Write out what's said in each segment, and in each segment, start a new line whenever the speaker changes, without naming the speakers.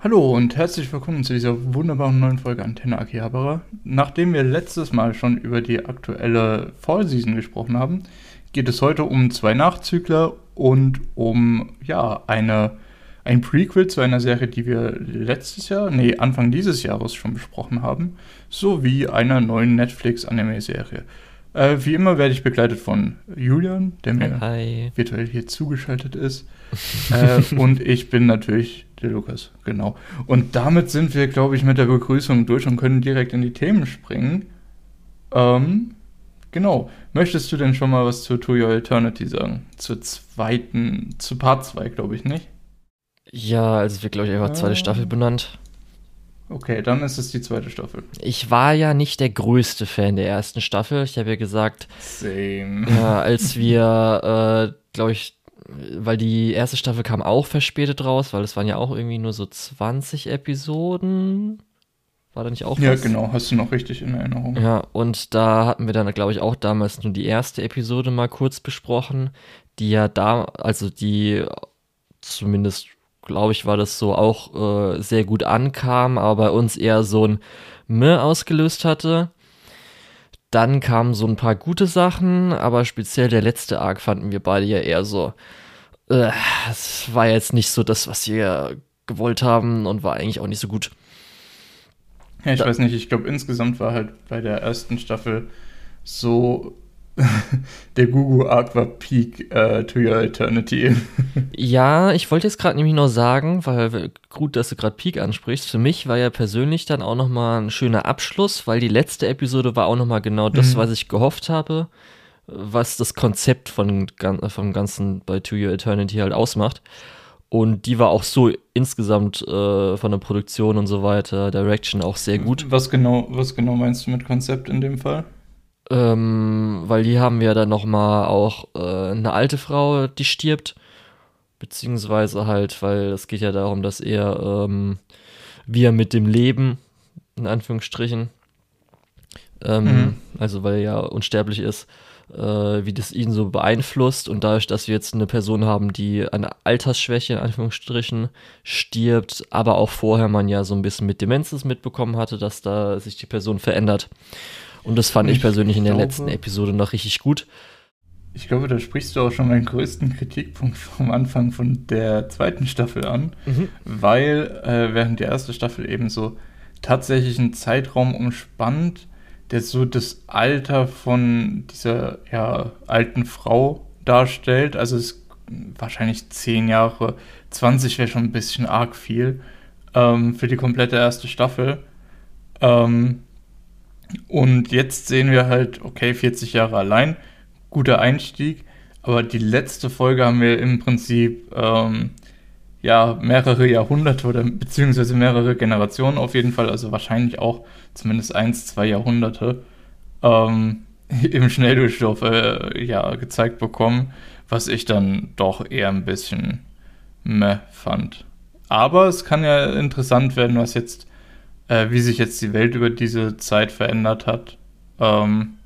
Hallo und herzlich willkommen zu dieser wunderbaren neuen Folge Antenne Akihabara. Nachdem wir letztes Mal schon über die aktuelle Fall Season gesprochen haben, geht es heute um zwei Nachzügler und um ja eine ein Prequel zu einer Serie, die wir letztes Jahr, nee, Anfang dieses Jahres schon besprochen haben, sowie einer neuen Netflix-Anime-Serie. Äh, wie immer werde ich begleitet von Julian, der mir
Hi.
virtuell hier zugeschaltet ist. äh, und ich bin natürlich der Lukas, genau. Und damit sind wir, glaube ich, mit der Begrüßung durch und können direkt in die Themen springen. Ähm, genau. Möchtest du denn schon mal was zu To Your Eternity sagen? Zur zweiten, zu Part 2, glaube ich, nicht?
Ja, also wird, glaube ich, einfach zweite
Ah.
Staffel benannt.
Okay, dann ist es die zweite Staffel.
Ich war ja nicht der größte Fan der ersten Staffel. Ich habe ja gesagt,
Same.
ja, als wir, äh, glaube ich, weil die erste Staffel kam auch verspätet raus, weil es waren ja auch irgendwie nur so 20 Episoden. War da nicht auch
Ja,
was?
genau, hast du noch richtig in Erinnerung.
Ja, und da hatten wir dann, glaube ich, auch damals nur die erste Episode mal kurz besprochen, die ja da, also die zumindest, glaube ich, war das so auch äh, sehr gut ankam, aber bei uns eher so ein Meh ausgelöst hatte. Dann kamen so ein paar gute Sachen, aber speziell der letzte Arc fanden wir beide ja eher so. Äh, es war jetzt nicht so das, was wir gewollt haben und war eigentlich auch nicht so gut.
Ja, ich
Da-
weiß nicht, ich glaube insgesamt war halt bei der ersten Staffel so der Gugu war Peak äh, to Your Eternity.
Ja, ich wollte jetzt gerade nämlich noch sagen, weil gut, dass du gerade Peak ansprichst. Für mich war ja persönlich dann auch noch mal ein schöner Abschluss, weil die letzte Episode war auch noch mal genau das,
Mhm.
was ich gehofft habe, was das Konzept von vom ganzen bei To Your Eternity halt ausmacht. Und die war auch so insgesamt äh, von der Produktion und so weiter, Direction auch sehr gut.
Was genau, was genau meinst du mit Konzept in dem Fall?
Ähm, weil die haben ja dann noch mal auch äh, eine alte Frau, die stirbt. Beziehungsweise halt, weil es geht ja darum, dass er, ähm, wie er mit dem Leben, in Anführungsstrichen, ähm,
Mhm.
also weil er ja unsterblich ist, äh, wie das ihn so beeinflusst. Und dadurch, dass wir jetzt eine Person haben, die eine Altersschwäche, in Anführungsstrichen, stirbt, aber auch vorher man ja so ein bisschen mit Demenzes mitbekommen hatte, dass da sich die Person verändert. Und das fand ich
Ich
persönlich in der
glaube-
letzten Episode noch richtig gut.
Ich glaube, da sprichst du auch schon meinen größten Kritikpunkt vom Anfang von der zweiten Staffel an, weil äh, während die erste Staffel eben so tatsächlich einen Zeitraum umspannt, der so das Alter von dieser ja, alten Frau darstellt. Also es ist wahrscheinlich 10 Jahre, 20 wäre schon ein bisschen arg viel ähm, für die komplette erste Staffel. Ähm, und jetzt sehen wir halt, okay, 40 Jahre allein, guter Einstieg, aber die letzte Folge haben wir im Prinzip ähm, ja mehrere Jahrhunderte oder beziehungsweise mehrere Generationen auf jeden Fall, also wahrscheinlich auch zumindest eins, zwei Jahrhunderte ähm, im Schnelldurchlauf äh, ja, gezeigt bekommen, was ich dann doch eher ein bisschen meh fand. Aber es kann ja interessant werden, was jetzt, äh, wie sich jetzt die Welt über diese Zeit verändert hat. Ähm,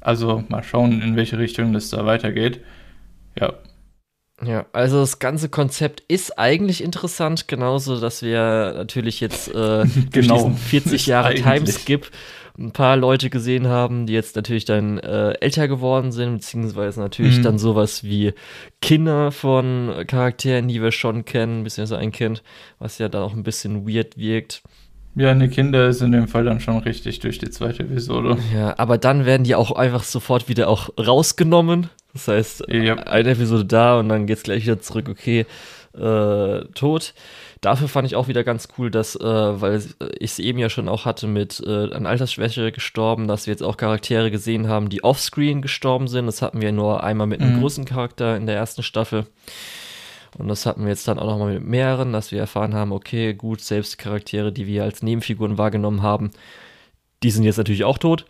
also mal schauen, in welche Richtung das da weitergeht. Ja,
Ja, also das ganze Konzept ist eigentlich interessant, genauso, dass wir natürlich jetzt äh,
Genau.
diesen 40
Ist
Jahre. Timeskip ein paar Leute gesehen haben, die jetzt natürlich dann äh, älter geworden sind, beziehungsweise natürlich
Mhm.
dann sowas wie Kinder von Charakteren, die wir schon kennen, beziehungsweise ein Kind, was ja dann auch ein bisschen weird wirkt.
Ja, eine Kinder ist in dem Fall dann schon richtig durch die zweite Episode.
Ja, aber dann werden die auch einfach sofort wieder auch rausgenommen. Das heißt,
Ja.
eine Episode da und dann geht's gleich wieder zurück, okay, äh, tot. Dafür fand ich auch wieder ganz cool, dass, äh, weil ich es eben ja schon auch hatte mit äh, an Altersschwäche gestorben, dass wir jetzt auch Charaktere gesehen haben, die offscreen gestorben sind. Das hatten wir nur einmal mit einem
Mhm.
großen Charakter in der ersten Staffel. Und das hatten wir jetzt dann auch nochmal mit mehreren, dass wir erfahren haben, okay, gut, selbst Charaktere, die wir als Nebenfiguren wahrgenommen haben, die sind jetzt natürlich auch tot.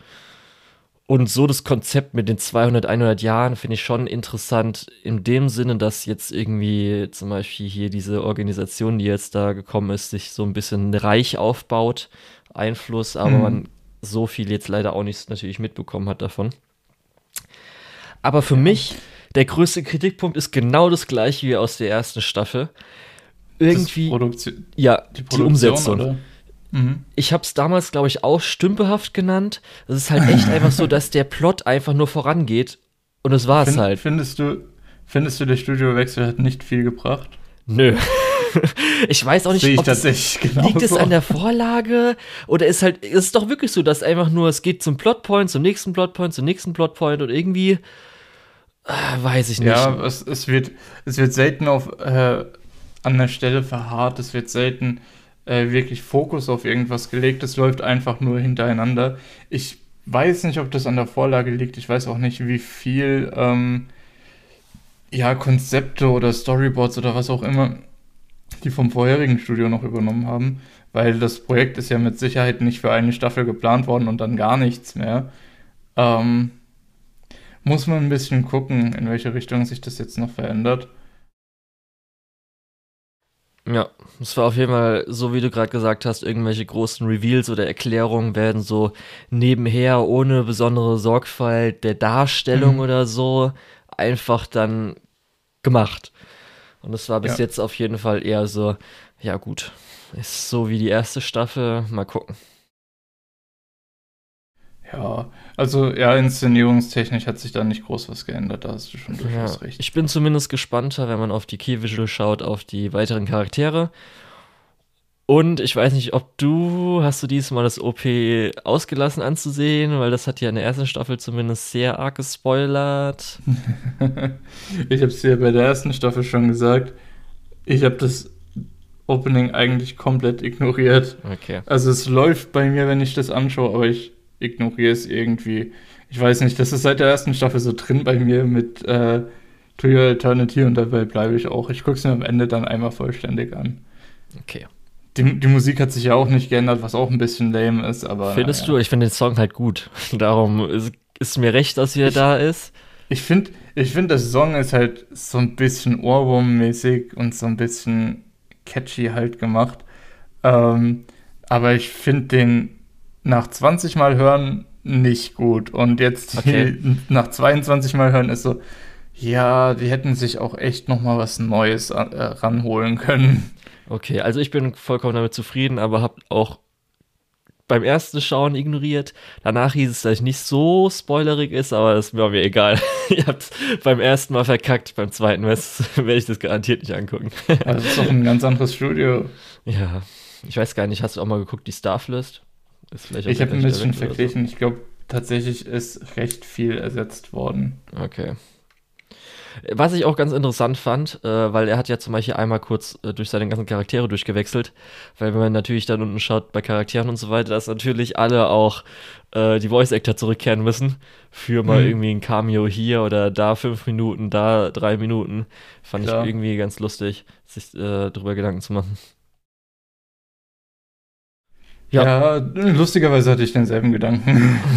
Und so das Konzept mit den 200, 100 Jahren finde ich schon interessant in dem Sinne, dass jetzt irgendwie zum Beispiel hier diese Organisation, die jetzt da gekommen ist, sich so ein bisschen reich aufbaut, Einfluss, aber
Mhm.
man so viel jetzt leider auch nicht natürlich mitbekommen hat davon. Aber für mich, der größte Kritikpunkt ist genau das gleiche wie aus der ersten Staffel. irgendwie.
Produktion,
ja,
die,
die Umsetzung.
Oder? Mhm.
Ich habe es damals, glaube ich, auch stümpehaft genannt. Es ist halt echt einfach so, dass der Plot einfach nur vorangeht. Und das war es
Find,
halt.
Findest du, findest du, der Studiowechsel hat nicht viel gebracht?
Nö. ich weiß auch nicht,
Sehe ich
ob es,
tatsächlich genau
liegt es
so.
an der Vorlage oder ist halt, es ist doch wirklich so, dass einfach nur, es geht zum Plotpoint, zum nächsten Plotpoint, zum nächsten Plotpoint und irgendwie, äh, weiß ich nicht.
Ja, es, es, wird, es wird selten auf, äh, an der Stelle verharrt, es wird selten äh, wirklich Fokus auf irgendwas gelegt, es läuft einfach nur hintereinander. Ich weiß nicht, ob das an der Vorlage liegt, ich weiß auch nicht, wie viel ähm, ja, Konzepte oder Storyboards oder was auch immer die vom vorherigen Studio noch übernommen haben, weil das Projekt ist ja mit Sicherheit nicht für eine Staffel geplant worden und dann gar nichts mehr. Ähm, muss man ein bisschen gucken, in welche Richtung sich das jetzt noch verändert.
Ja, es war auf jeden Fall, so wie du gerade gesagt hast, irgendwelche großen Reveals oder Erklärungen werden so nebenher ohne besondere Sorgfalt der Darstellung
Mhm.
oder so einfach dann gemacht. Und es war bis
Ja.
jetzt auf jeden Fall eher so, ja gut, ist so wie die erste Staffel, mal gucken.
Ja, also ja, inszenierungstechnisch hat sich da nicht groß was geändert, da hast du schon
Ja,
durchaus recht.
ich bin zumindest gespannter, wenn man auf die Key Visual schaut, auf die weiteren Charaktere. Und ich weiß nicht, ob du, hast du diesmal das OP ausgelassen anzusehen, weil das hat ja in der ersten Staffel zumindest sehr arg gespoilert.
ich habe es dir bei der ersten Staffel schon gesagt, ich habe das Opening eigentlich komplett ignoriert.
Okay.
Also es läuft bei mir, wenn ich das anschaue, aber ich ignoriere es irgendwie. Ich weiß nicht, das ist seit der ersten Staffel so drin bei mir mit äh, To Your Eternity und dabei bleibe ich auch. Ich gucke es mir am Ende dann einmal vollständig an.
Okay.
Die, die Musik hat sich ja auch nicht geändert, was auch ein bisschen lame ist, aber.
Findest
naja.
du? Ich finde den Song halt gut. Darum ist, ist mir recht, dass er da ist.
Ich finde, ich find, der Song ist halt so ein bisschen Ohrwurm-mäßig und so ein bisschen catchy halt gemacht. Ähm, aber ich finde den nach 20 Mal hören nicht gut. Und jetzt
Okay.
nach 22 Mal hören ist so, ja, die hätten sich auch echt noch mal was Neues an- äh, ranholen können.
Okay, also ich bin vollkommen damit zufrieden, aber hab auch beim ersten Schauen ignoriert. Danach hieß es, dass es nicht so spoilerig ist, aber das war mir egal. Ihr habt beim ersten Mal verkackt, beim zweiten Mal werde ich das garantiert nicht angucken.
Also das ist doch ein ganz anderes Studio.
ja, ich weiß gar nicht, hast du auch mal geguckt, die Starflist?
Ich habe ein bisschen
oder so.
verglichen. Ich glaube, tatsächlich ist recht viel ersetzt worden.
Okay. Was ich auch ganz interessant fand, äh, weil er hat ja zum Beispiel einmal kurz äh, durch seine ganzen Charaktere durchgewechselt, weil wenn man natürlich dann unten schaut bei Charakteren und so weiter, dass natürlich alle auch äh, die Voice Actor zurückkehren müssen für mal
Mhm.
irgendwie ein Cameo hier oder da fünf Minuten, da drei Minuten. Fand
Klar.
ich irgendwie ganz lustig, sich äh, darüber Gedanken zu machen. Ja.
Ja. lustigerweise hatte ich denselben Gedanken.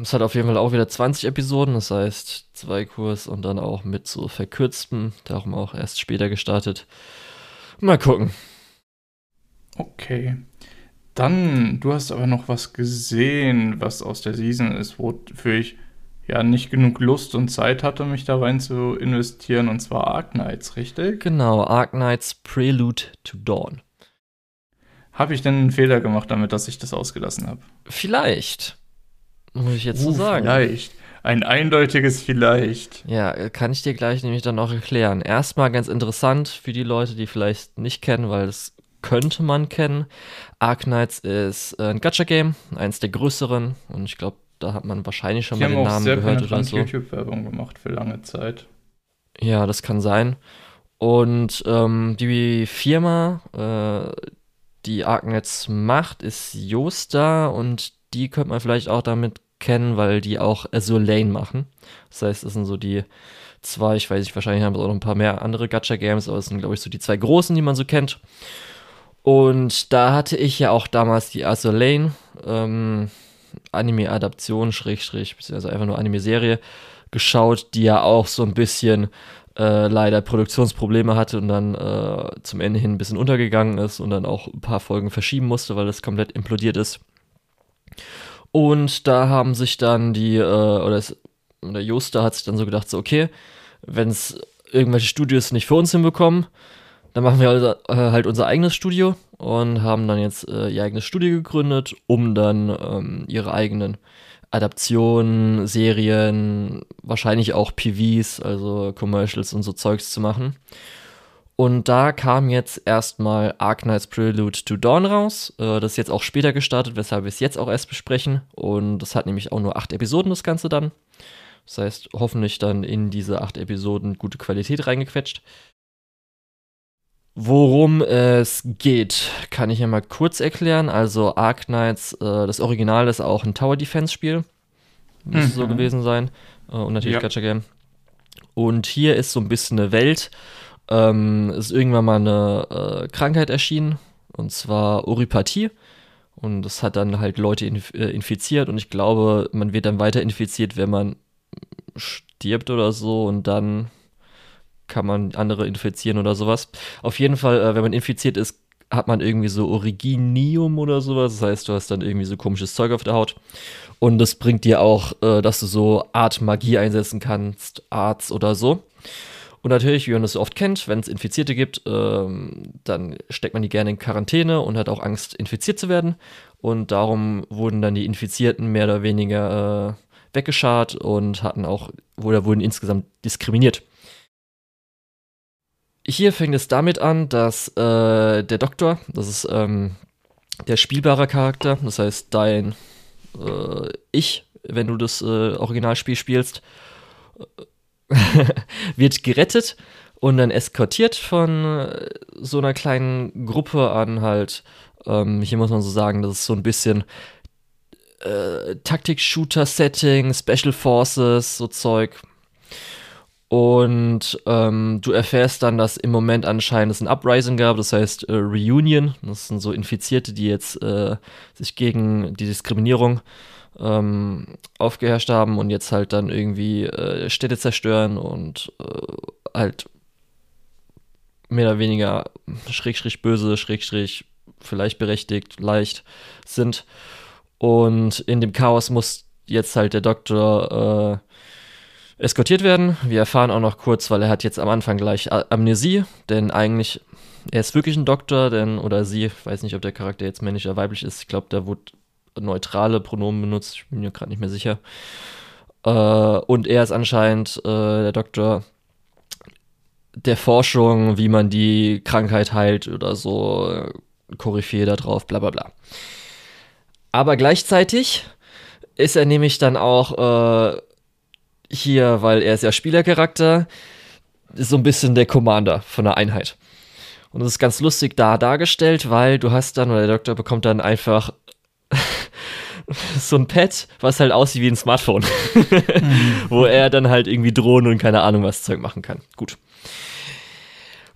Es hat auf jeden Fall auch wieder 20 Episoden, das heißt zwei Kurs und dann auch mit so verkürztem, darum auch erst später gestartet. Mal gucken.
Okay. Dann, du hast aber noch was gesehen, was aus der Season ist, wofür ich ja nicht genug Lust und Zeit hatte, mich da rein zu investieren, und zwar Arknights, richtig?
Genau, Arknights Prelude to Dawn.
Habe ich denn einen Fehler gemacht damit, dass ich das ausgelassen habe?
Vielleicht. Muss ich jetzt so
Uh,
sagen.
Vielleicht. Ein eindeutiges Vielleicht.
Ja, äh, kann ich dir gleich nämlich dann auch erklären. Erstmal ganz interessant für die Leute, die vielleicht nicht kennen, weil das könnte man kennen. Arknights ist äh, ein Gacha-Game, eins der größeren und ich glaube, da hat man wahrscheinlich schon
Die
mal den Namen gehört oder so.
YouTube-Werbung gemacht für lange Zeit.
Ja, das kann sein. Und ähm, die Firma, äh, die Arknets macht, ist Josta und die könnte man vielleicht auch damit kennen, weil die auch Azure Lane machen. Das heißt, das sind so die zwei, ich weiß nicht, wahrscheinlich haben sie auch noch ein paar mehr andere Gacha-Games, aber es sind, glaube ich, so die zwei großen, die man so kennt. Und da hatte ich ja auch damals die Azure Lane ähm, Anime-Adaption, Schrägstrich, beziehungsweise einfach nur Anime-Serie geschaut, die ja auch so ein bisschen äh, leider Produktionsprobleme hatte und dann äh, zum Ende hin ein bisschen untergegangen ist und dann auch ein paar Folgen verschieben musste, weil das komplett implodiert ist. Und da haben sich dann die, äh, oder, es, oder Josta hat sich dann so gedacht, so, okay, wenn es irgendwelche Studios nicht für uns hinbekommen, dann machen wir also, äh, halt unser eigenes Studio und haben dann jetzt äh, ihr eigenes Studio gegründet, um dann ähm, ihre eigenen Adaptionen, Serien, wahrscheinlich auch PVs, also Commercials und so Zeugs zu machen. Und da kam jetzt erstmal Arknights Prelude to Dawn raus. Äh, das ist jetzt auch später gestartet, weshalb wir es jetzt auch erst besprechen. Und das hat nämlich auch nur acht Episoden, das Ganze dann. Das heißt, hoffentlich dann in diese acht Episoden gute Qualität reingequetscht. Worum es geht, kann ich ja mal kurz erklären. Also Arknights, äh, das Original ist auch ein Tower Defense Spiel. Müsste mhm. so gewesen sein. Äh, und natürlich ja. Gacha Game. Und hier ist so ein bisschen eine Welt. Ähm, ist irgendwann mal eine äh, Krankheit erschienen. Und zwar Oripathie. Und das hat dann halt Leute inf äh, infiziert. Und ich glaube, man wird dann weiter infiziert, wenn man stirbt oder so. Und dann kann man andere infizieren oder sowas. Auf jeden Fall, äh, wenn man infiziert ist, hat man irgendwie so Originium oder sowas. Das heißt, du hast dann irgendwie so komisches Zeug auf der Haut. Und das bringt dir auch, äh, dass du so Art Magie einsetzen kannst, Arts oder so. Und natürlich, wie man das so oft kennt, wenn es Infizierte gibt, ähm, dann steckt man die gerne in Quarantäne und hat auch Angst, infiziert zu werden. Und darum wurden dann die Infizierten mehr oder weniger äh, weggeschart und hatten auch, oder wurden insgesamt diskriminiert. Hier fängt es damit an, dass äh, der Doktor, das ist ähm, der spielbare Charakter, das heißt dein äh, Ich, wenn du das äh, Originalspiel spielst, wird gerettet und dann eskortiert von äh, so einer kleinen Gruppe an halt, ähm, hier muss man so sagen, das ist so ein bisschen äh, Taktik-Shooter-Setting, Special Forces, so Zeug. Und ähm, du erfährst dann, dass im Moment anscheinend es ein Uprising gab, das heißt äh, Reunion. Das sind so Infizierte, die jetzt äh, sich gegen die Diskriminierung ähm, aufgeherrscht haben und jetzt halt dann irgendwie äh, Städte zerstören und äh, halt mehr oder weniger schrägstrich böse, schrägstrich vielleicht berechtigt, leicht sind. Und in dem Chaos muss jetzt halt der Doktor äh, eskortiert werden. Wir erfahren auch noch kurz, weil er hat jetzt am Anfang gleich Amnesie, denn eigentlich, er ist wirklich ein Doktor, denn, oder sie, ich weiß nicht, ob der Charakter jetzt männlich oder weiblich ist, ich glaube, da wurde neutrale Pronomen benutzt, ich bin mir gerade nicht mehr sicher. Äh, und er ist anscheinend äh, der Doktor der Forschung, wie man die Krankheit heilt oder so, Koryphäe da drauf, bla bla bla. Aber gleichzeitig ist er nämlich dann auch äh, hier, weil er ist ja Spielercharakter, ist so ein bisschen der Commander von der Einheit. Und das ist ganz lustig da dargestellt, weil du hast dann, oder der Doktor bekommt dann einfach so ein Pad, was halt aussieht wie ein Smartphone. mhm. Wo er dann halt irgendwie Drohnen und keine Ahnung was Zeug machen kann. Gut.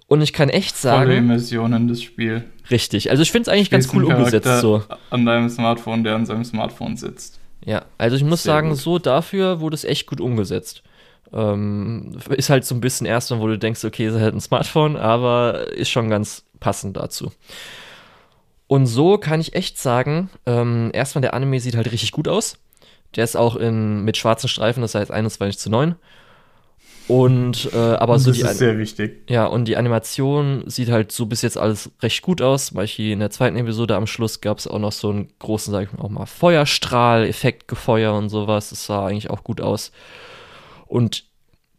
Und ich kann echt sagen. Volle
Immersion in das Spiel.
Richtig. Also ich finde es eigentlich ganz cool umgesetzt so.
An deinem Smartphone, der an seinem Smartphone sitzt.
Ja, also ich muss Sehr sagen, gut. so dafür wurde es echt gut umgesetzt. Ähm, ist halt so ein bisschen erst, wo du denkst, okay, ist halt ein Smartphone, aber ist schon ganz passend dazu. Und so kann ich echt sagen, ähm, erstmal der Anime sieht halt richtig gut aus. Der ist auch in, mit schwarzen Streifen, das heißt 21 zu 9. Und äh, aber
das
so
die ist sehr wichtig.
Ja, und die Animation sieht halt so bis jetzt alles recht gut aus. Zum Beispiel in der zweiten Episode am Schluss gab es auch noch so einen großen, sag ich mal, auch mal Feuerstrahl, Effektgefeuer und sowas. Das sah eigentlich auch gut aus. Und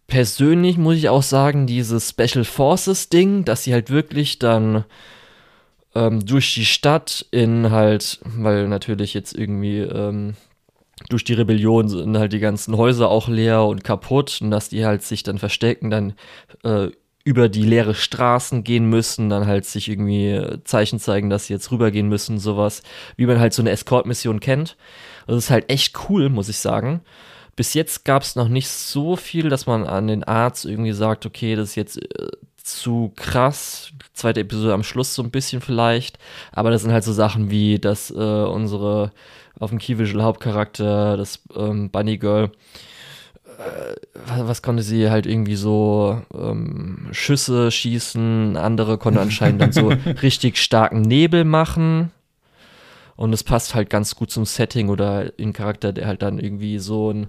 persönlich muss ich auch sagen, dieses Special Forces Ding, dass sie halt wirklich dann ähm, durch die Stadt in halt, weil natürlich jetzt irgendwie ähm, durch die Rebellion sind halt die ganzen Häuser auch leer und kaputt und dass die halt sich dann verstecken, dann äh, über die leere Straßen gehen müssen, dann halt sich irgendwie äh, Zeichen zeigen, dass sie jetzt rübergehen müssen, sowas, wie man halt so eine Escort-Mission kennt. Das ist halt echt cool, muss ich sagen. Bis jetzt gab es noch nicht so viel, dass man an den Arzt irgendwie sagt, okay, das ist jetzt äh, zu krass. Zweite Episode am Schluss so ein bisschen vielleicht. Aber das sind halt so Sachen wie, dass äh, unsere auf dem Key Visual Hauptcharakter, das ähm, Bunny Girl, äh, was, was, konnte sie halt irgendwie so ähm, Schüsse schießen, andere konnte anscheinend dann so richtig starken Nebel machen. Und es passt halt ganz gut zum Setting oder in Charakter, der halt dann irgendwie so ein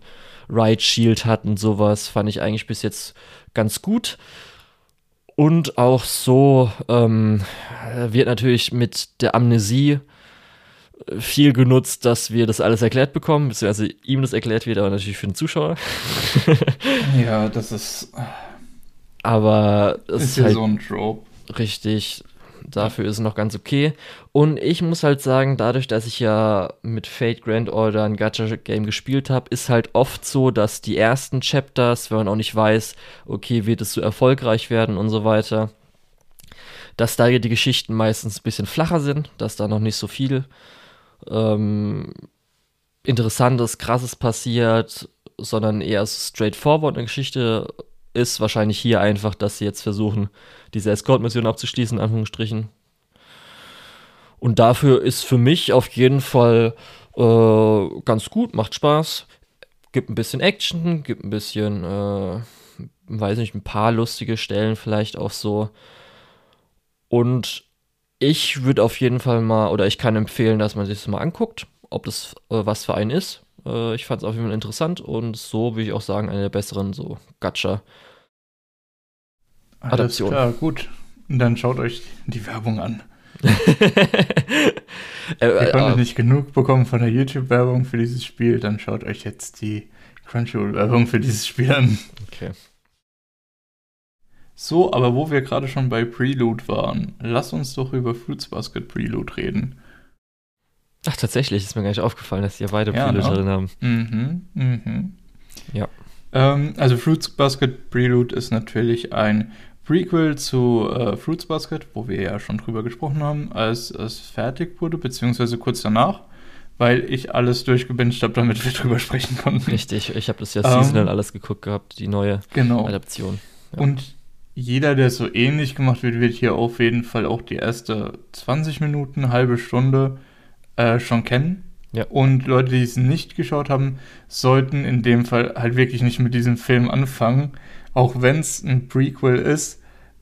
Ride Shield hat und sowas, fand ich eigentlich bis jetzt ganz gut. Und auch so ähm, wird natürlich mit der Amnesie viel genutzt, dass wir das alles erklärt bekommen, beziehungsweise ihm das erklärt wird, aber natürlich für den Zuschauer.
ja, das ist.
Aber
es ist, ist ja halt so ein Trope.
Richtig. Dafür ist es noch ganz okay. Und ich muss halt sagen, dadurch, dass ich ja mit Fate Grand Order ein Gacha-Game gespielt habe, ist halt oft so, dass die ersten Chapters, wenn man auch nicht weiß, okay, wird es so erfolgreich werden und so weiter, dass da die Geschichten meistens ein bisschen flacher sind, dass da noch nicht so viel ähm, Interessantes, Krasses passiert, sondern eher straightforward eine Geschichte ist. Wahrscheinlich hier einfach, dass sie jetzt versuchen, diese Escort-Mission abzuschließen, in Anführungsstrichen. Und dafür ist für mich auf jeden Fall äh, ganz gut, macht Spaß, gibt ein bisschen Action, gibt ein bisschen, äh, weiß nicht, ein paar lustige Stellen vielleicht auch so. Und ich würde auf jeden Fall mal, oder ich kann empfehlen, dass man sich das mal anguckt, ob das äh, was für einen ist. Äh, ich fand es auf jeden Fall interessant und so würde ich auch sagen, eine der besseren so Gacha
Adaption. Klar, gut. Und dann schaut euch die Werbung an. Äh, Ihr konntet äh, nicht genug bekommen von der YouTube-Werbung für dieses Spiel, dann schaut euch jetzt die Crunchyroll-Werbung für dieses Spiel an.
Okay.
So, aber wo wir gerade schon bei Prelude waren, lass uns doch über Fruits Basket Prelude reden.
Ach, tatsächlich, ist mir gar nicht aufgefallen, dass die ja beide ja, Prelude ne? drin haben.
Mhm, mhm.
Ja.
Ähm, also Fruits Basket Prelude ist natürlich ein Prequel zu äh, Fruits Basket, wo wir ja schon drüber gesprochen haben, als es fertig wurde, beziehungsweise kurz danach, weil ich alles durchgebinged habe, damit wir drüber sprechen konnten.
Richtig, ich habe das ja seasonal ähm, alles geguckt gehabt, die neue genau. Adaption.
Ja. Und jeder, der so ähnlich gemacht wird, wird hier auf jeden Fall auch die erste 20 Minuten, halbe Stunde äh, schon kennen.
Ja.
Und Leute, die es nicht geschaut haben, sollten in dem Fall halt wirklich nicht mit diesem Film anfangen, auch wenn es ein Prequel ist,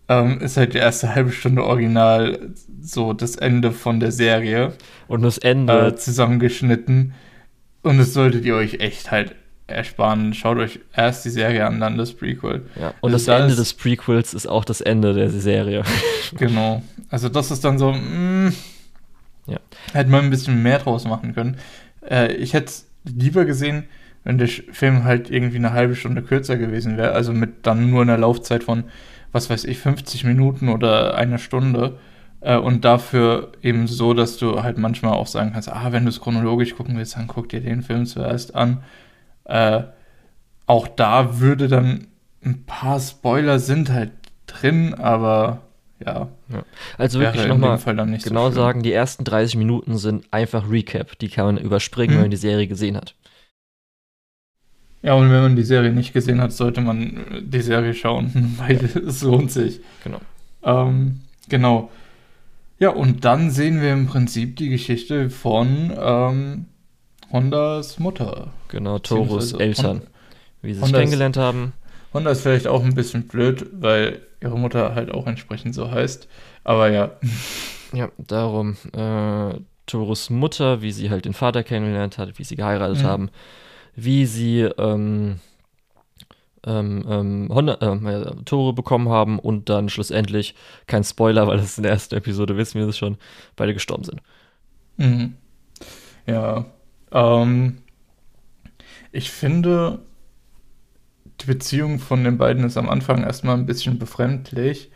ähm, ist halt die erste halbe Stunde original so das Ende von der Serie.
Und das Ende.
Äh, zusammengeschnitten. Und das solltet ihr euch echt halt ersparen. Schaut euch erst die Serie an, dann das Prequel.
Ja, und also das, Ende des Prequels ist auch das Ende der Serie.
genau. Also das ist dann so, mh, mm, ja. hätte man ein bisschen mehr draus machen können. Äh, ich hätte lieber gesehen, wenn der Film halt irgendwie eine halbe Stunde kürzer gewesen wäre, also mit dann nur einer Laufzeit von, was weiß ich, 50 Minuten oder einer Stunde. Äh, und dafür eben so, dass du halt manchmal auch sagen kannst, ah, wenn du es chronologisch gucken willst, dann guck dir den Film zuerst an. Äh, auch da würde dann ein paar Spoiler sind halt drin, aber ja. ja.
Also wirklich nochmal genau so sagen, die ersten 30 Minuten sind einfach Recap. Die kann man überspringen, hm. wenn man die Serie gesehen hat.
Ja, und wenn man die Serie nicht gesehen hat, sollte man die Serie schauen, weil es lohnt sich.
Genau.
Ähm, genau. Ja, und dann sehen wir im Prinzip die Geschichte von ähm, Hondas Mutter.
Genau, Toros Eltern, Hon wie sie sich kennengelernt haben.
Honda ist vielleicht auch ein bisschen blöd, weil ihre Mutter halt auch entsprechend so heißt. Aber ja.
Ja, darum. Äh, Toros Mutter, wie sie halt den Vater kennengelernt hat, wie sie geheiratet mhm. haben wie sie ähm, ähm, ähm, Honda, äh, Tore bekommen haben und dann schlussendlich, kein Spoiler, weil das in der ersten Episode wissen wir das schon, beide gestorben sind.
Mhm. Ja. Ähm, ich finde, die Beziehung von den beiden ist am Anfang erstmal ein bisschen befremdlich.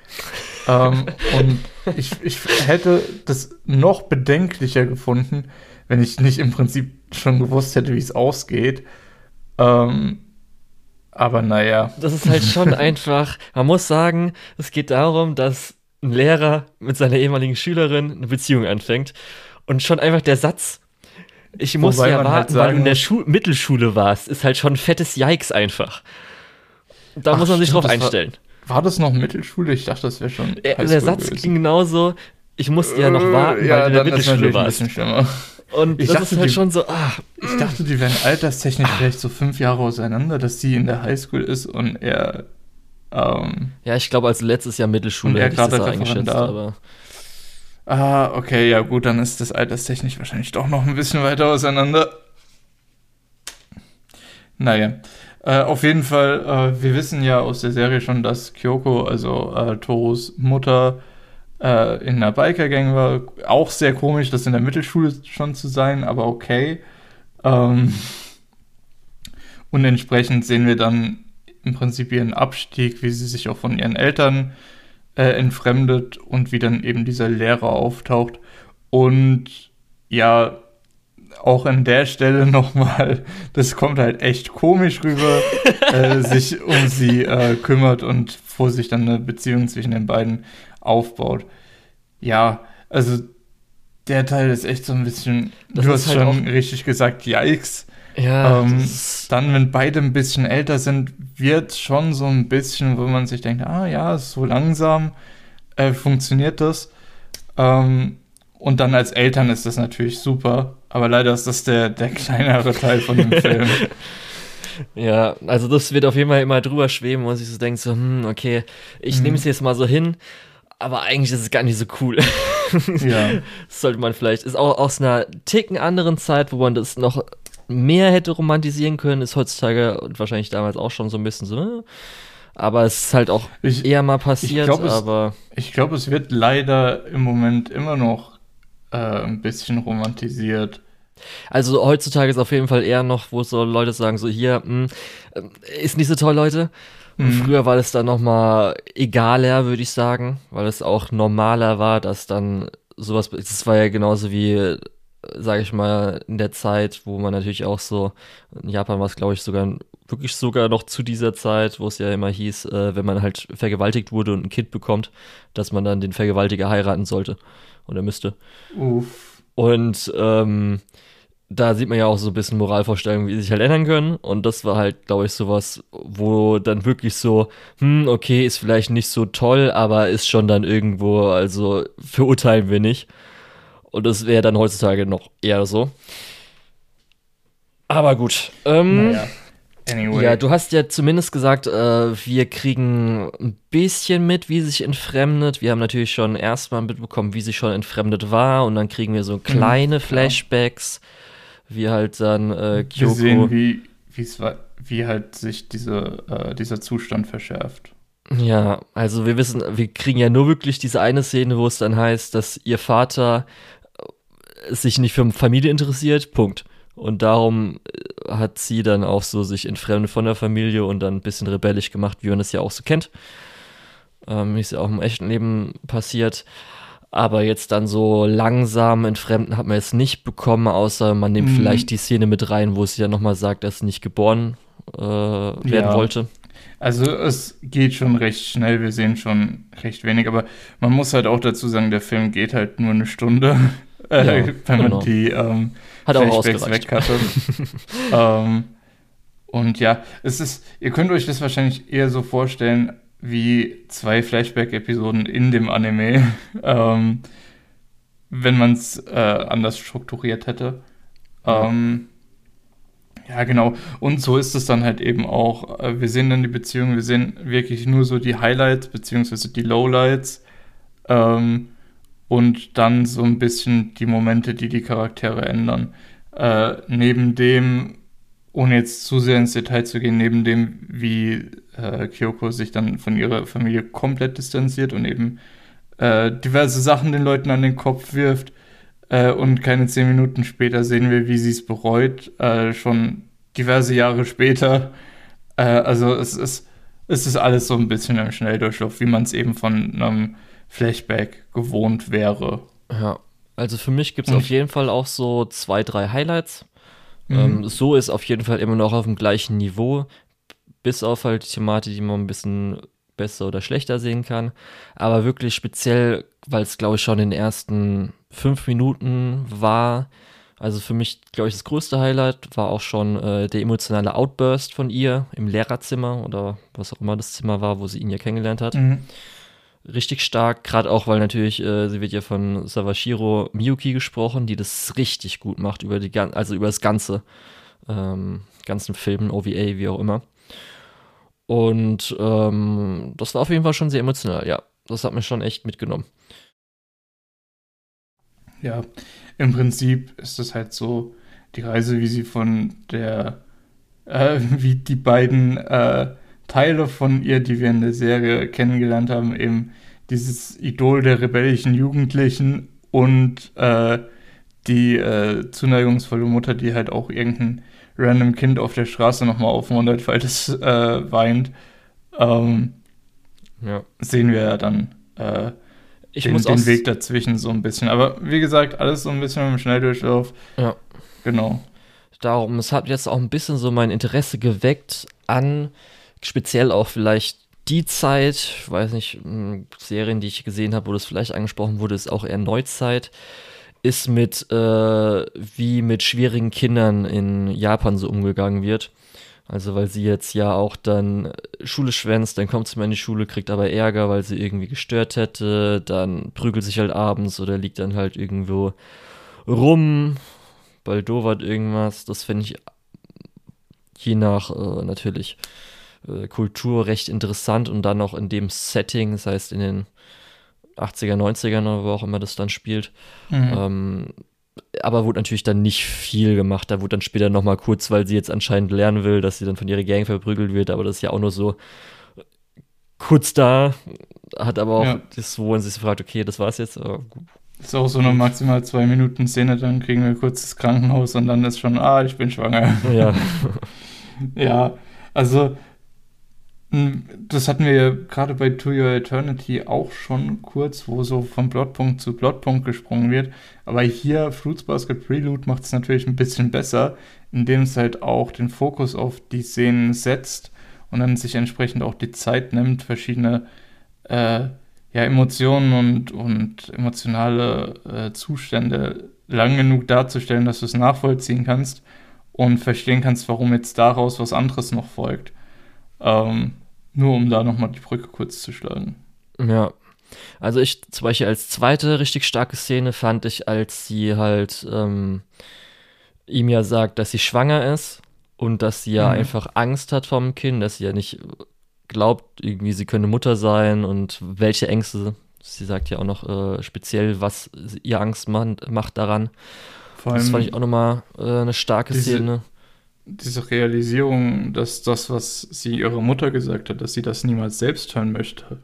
ähm, und ich, ich hätte das noch bedenklicher gefunden, wenn ich nicht im Prinzip schon gewusst hätte, wie es ausgeht. Ähm, aber naja.
Das ist halt schon einfach. Man muss sagen, es geht darum, dass ein Lehrer mit seiner ehemaligen Schülerin eine Beziehung anfängt. Und schon einfach der Satz, ich muss ja halt warten, halt weil du in der Schu Mittelschule warst, ist halt schon ein fettes Yikes einfach. Da Ach, muss man sich stimmt, drauf einstellen.
War, war, das noch Mittelschule? Ich dachte, das wäre schon.
Der, der Satz ging genauso, ich musste ja noch äh, warten,
ja, weil du in der Mittelschule warst. Ein bisschen schlimmer.
Und ich das dachte, ist halt die, schon so, ah.
Ich dachte, die wären alterstechnisch ah. vielleicht so fünf Jahre auseinander, dass sie in der Highschool ist und er. Ähm,
ja, ich glaube, als letztes Jahr Mittelschule
hätte ich das eingeschätzt, aber. Ah, okay, ja gut, dann ist das alterstechnisch wahrscheinlich doch noch ein bisschen weiter auseinander. Naja. Äh, auf jeden Fall, äh, wir wissen ja aus der Serie schon, dass Kyoko, also äh, Toros Mutter, äh, in einer Biker-Gang war. Auch sehr komisch, das in der Mittelschule schon zu sein, aber okay. Ähm, und entsprechend sehen wir dann im Prinzip ihren Abstieg, wie sie sich auch von ihren Eltern äh, entfremdet und wie dann eben dieser Lehrer auftaucht. Und ja, auch an der Stelle nochmal, das kommt halt echt komisch rüber, äh, sich um sie äh, kümmert und vor sich dann eine Beziehung zwischen den beiden aufbaut. Ja, also der Teil ist echt so ein bisschen, das du hast halt schon richtig gesagt, yikes. Ja. Ähm, dann, wenn beide ein bisschen älter sind, wird schon so ein bisschen, wo man sich denkt, ah ja, so langsam äh, funktioniert das. Ähm, und dann als Eltern ist das natürlich super, aber leider ist das der, der kleinere Teil von dem Film.
Ja, also das wird auf jeden Fall immer drüber schweben, wo ich so denke, so, hm, okay, ich mhm. nehme es jetzt mal so hin, aber eigentlich ist es gar nicht so cool. ja. Das sollte man vielleicht, ist auch aus einer ticken anderen Zeit, wo man das noch mehr hätte romantisieren können, ist heutzutage und wahrscheinlich damals auch schon so ein bisschen so, ne? aber es ist halt auch ich, eher mal passiert, ich glaub, aber.
Es, ich glaube, es wird leider im Moment immer noch äh, ein bisschen romantisiert.
Also heutzutage ist auf jeden Fall eher noch, wo so Leute sagen, so hier, mh, hm, ist nicht so toll, Leute. Und mhm. früher war das dann nochmal egaler, würde ich sagen, weil es auch normaler war, dass dann sowas, das war ja genauso wie, sage ich mal, in der Zeit, wo man natürlich auch so, in Japan war es glaube ich sogar, wirklich sogar noch zu dieser Zeit, wo es ja immer hieß, äh, wenn man halt vergewaltigt wurde und ein Kind bekommt, dass man dann den Vergewaltiger heiraten sollte oder müsste. Uff. Und ähm, da sieht man ja auch so ein bisschen Moralvorstellungen, wie sie sich halt ändern können. Und das war halt, glaube ich, sowas, wo dann wirklich so, hm, okay, ist vielleicht nicht so toll, aber ist schon dann irgendwo, also verurteilen wir nicht. Und das wäre dann heutzutage noch eher so. Aber gut. Ähm, naja. Anyway. Ja, du hast ja zumindest gesagt, äh, wir kriegen ein bisschen mit, wie sich entfremdet. Wir haben natürlich schon erstmal mitbekommen, wie sie schon entfremdet war. Und dann kriegen wir so mhm, kleine mhm, Flashbacks. Ja wie halt dann äh,
Kyoko. Wir sehen, wie, wie halt sich diese, äh, dieser Zustand verschärft.
Ja, also wir wissen, wir kriegen ja nur wirklich diese eine Szene, wo es dann heißt, dass ihr Vater sich nicht für Familie interessiert, Punkt. Und darum äh, hat sie dann auch so sich entfremdet von der Familie und dann ein bisschen rebellisch gemacht, wie man das ja auch so kennt. Ähm, ist ja auch im echten Leben passiert. Aber jetzt dann so langsam entfremden hat man jetzt nicht bekommen, außer man nimmt mhm. vielleicht die Szene mit rein, wo sie ja nochmal sagt, dass sie nicht geboren äh, werden ja. wollte.
Also es geht schon recht schnell, wir sehen schon recht wenig, aber man muss halt auch dazu sagen, der Film geht halt nur eine Stunde, äh, ja, wenn man genau. die ähm, Hat auch Flashbacks weg hatte. ähm, und ja, es ist, ihr könnt euch das wahrscheinlich eher so vorstellen, wie zwei Flashback-Episoden in dem Anime, ähm, wenn man es äh, anders strukturiert hätte. Ja. Ähm, ja, genau. Und so ist es dann halt eben auch. Äh, wir sehen dann die Beziehung, wir sehen wirklich nur so die Highlights beziehungsweise die Lowlights. Ähm, und dann so ein bisschen die Momente, die die Charaktere ändern. Äh, neben dem, ohne jetzt zu sehr ins Detail zu gehen, neben dem, wie äh, Kyoko sich dann von ihrer Familie komplett distanziert und eben äh, diverse Sachen den Leuten an den Kopf wirft. Äh, und keine zehn Minuten später sehen wir, wie sie es bereut, äh, schon diverse Jahre später. Äh, also es ist, es ist alles so ein bisschen im Schnelldurchlauf, wie man es eben von einem Flashback gewohnt wäre.
Ja, also für mich gibt es auf jeden Fall auch so zwei, drei Highlights. Mhm. Ähm, so ist auf jeden Fall immer noch auf dem gleichen Niveau bis auf halt die Thematik, die man ein bisschen besser oder schlechter sehen kann. Aber wirklich speziell, weil es, glaube ich, schon in den ersten fünf Minuten war. Also für mich, glaube ich, das größte Highlight war auch schon äh, der emotionale Outburst von ihr im Lehrerzimmer oder was auch immer das Zimmer war, wo sie ihn ja kennengelernt hat. Mhm. Richtig stark, gerade auch, weil natürlich, äh, sie wird ja von Sawashiro Miyuki gesprochen, die das richtig gut macht über die also über das ganze ähm, ganzen Film, OVA, wie auch immer. Und ähm, das war auf jeden Fall schon sehr emotional, ja. Das hat mich schon echt mitgenommen.
Ja, im Prinzip ist es halt so, die Reise, wie sie von der äh, wie die beiden äh, Teile von ihr, die wir in der Serie kennengelernt haben, eben dieses Idol der rebellischen Jugendlichen und äh, die äh, zuneigungsvolle Mutter, die halt auch irgendein random Kind auf der Straße nochmal aufmuntert, weil das äh, weint, ähm, ja. sehen wir ja dann äh, ich den, den Weg dazwischen so ein bisschen. Aber wie gesagt, alles so ein bisschen im Schnelldurchlauf.
Ja.
Genau.
Darum, es hat jetzt auch ein bisschen so mein Interesse geweckt an speziell auch vielleicht die Zeit, weiß nicht, Serien, die ich gesehen habe, wo das vielleicht angesprochen wurde, ist auch eher Neuzeit, ist mit, äh, wie mit schwierigen Kindern in Japan so umgegangen wird. Also weil sie jetzt ja auch dann Schule schwänzt, dann kommt sie mal in die Schule, kriegt aber Ärger, weil sie irgendwie gestört hätte, dann prügelt sich halt abends oder liegt dann halt irgendwo rum, baldowert irgendwas. Das finde ich je nach äh, natürlich äh, Kultur recht interessant und dann auch in dem Setting, das heißt in den 80er, 90ern oder wo auch immer das dann spielt. Mhm. Ähm, aber wurde natürlich dann nicht viel gemacht. Da wurde dann später nochmal kurz, weil sie jetzt anscheinend lernen will, dass sie dann von ihrer Gang verprügelt wird, aber das ist ja auch nur so kurz da, hat aber auch ja. das, wo man sich fragt, okay, das war's jetzt. Das
ist auch so eine maximal zwei Minuten Szene, dann kriegen wir kurz das Krankenhaus und dann ist schon, ah, ich bin schwanger.
Ja.
ja, also das hatten wir ja gerade bei To Your Eternity auch schon kurz, wo so von Plotpunkt zu Plotpunkt gesprungen wird. Aber hier Fruits Basket Prelude macht es natürlich ein bisschen besser, indem es halt auch den Fokus auf die Szenen setzt und dann sich entsprechend auch die Zeit nimmt, verschiedene äh, ja, Emotionen und, und emotionale äh, Zustände lang genug darzustellen, dass du es nachvollziehen kannst und verstehen kannst, warum jetzt daraus was anderes noch folgt. Ähm, nur um da nochmal die Brücke kurz zu schlagen.
Ja. Also ich zum Beispiel als zweite richtig starke Szene fand ich, als sie halt ähm, ihm ja sagt, dass sie schwanger ist und dass sie ja mhm. einfach Angst hat vom Kind, dass sie ja nicht glaubt, irgendwie sie könne Mutter sein und welche Ängste. Sie sagt ja auch noch äh, speziell, was ihr Angst macht, macht daran. Vor allem das fand ich auch nochmal äh, eine starke diese, Szene
diese Realisierung, dass das, was sie ihrer Mutter gesagt hat, dass sie das niemals selbst hören möchte.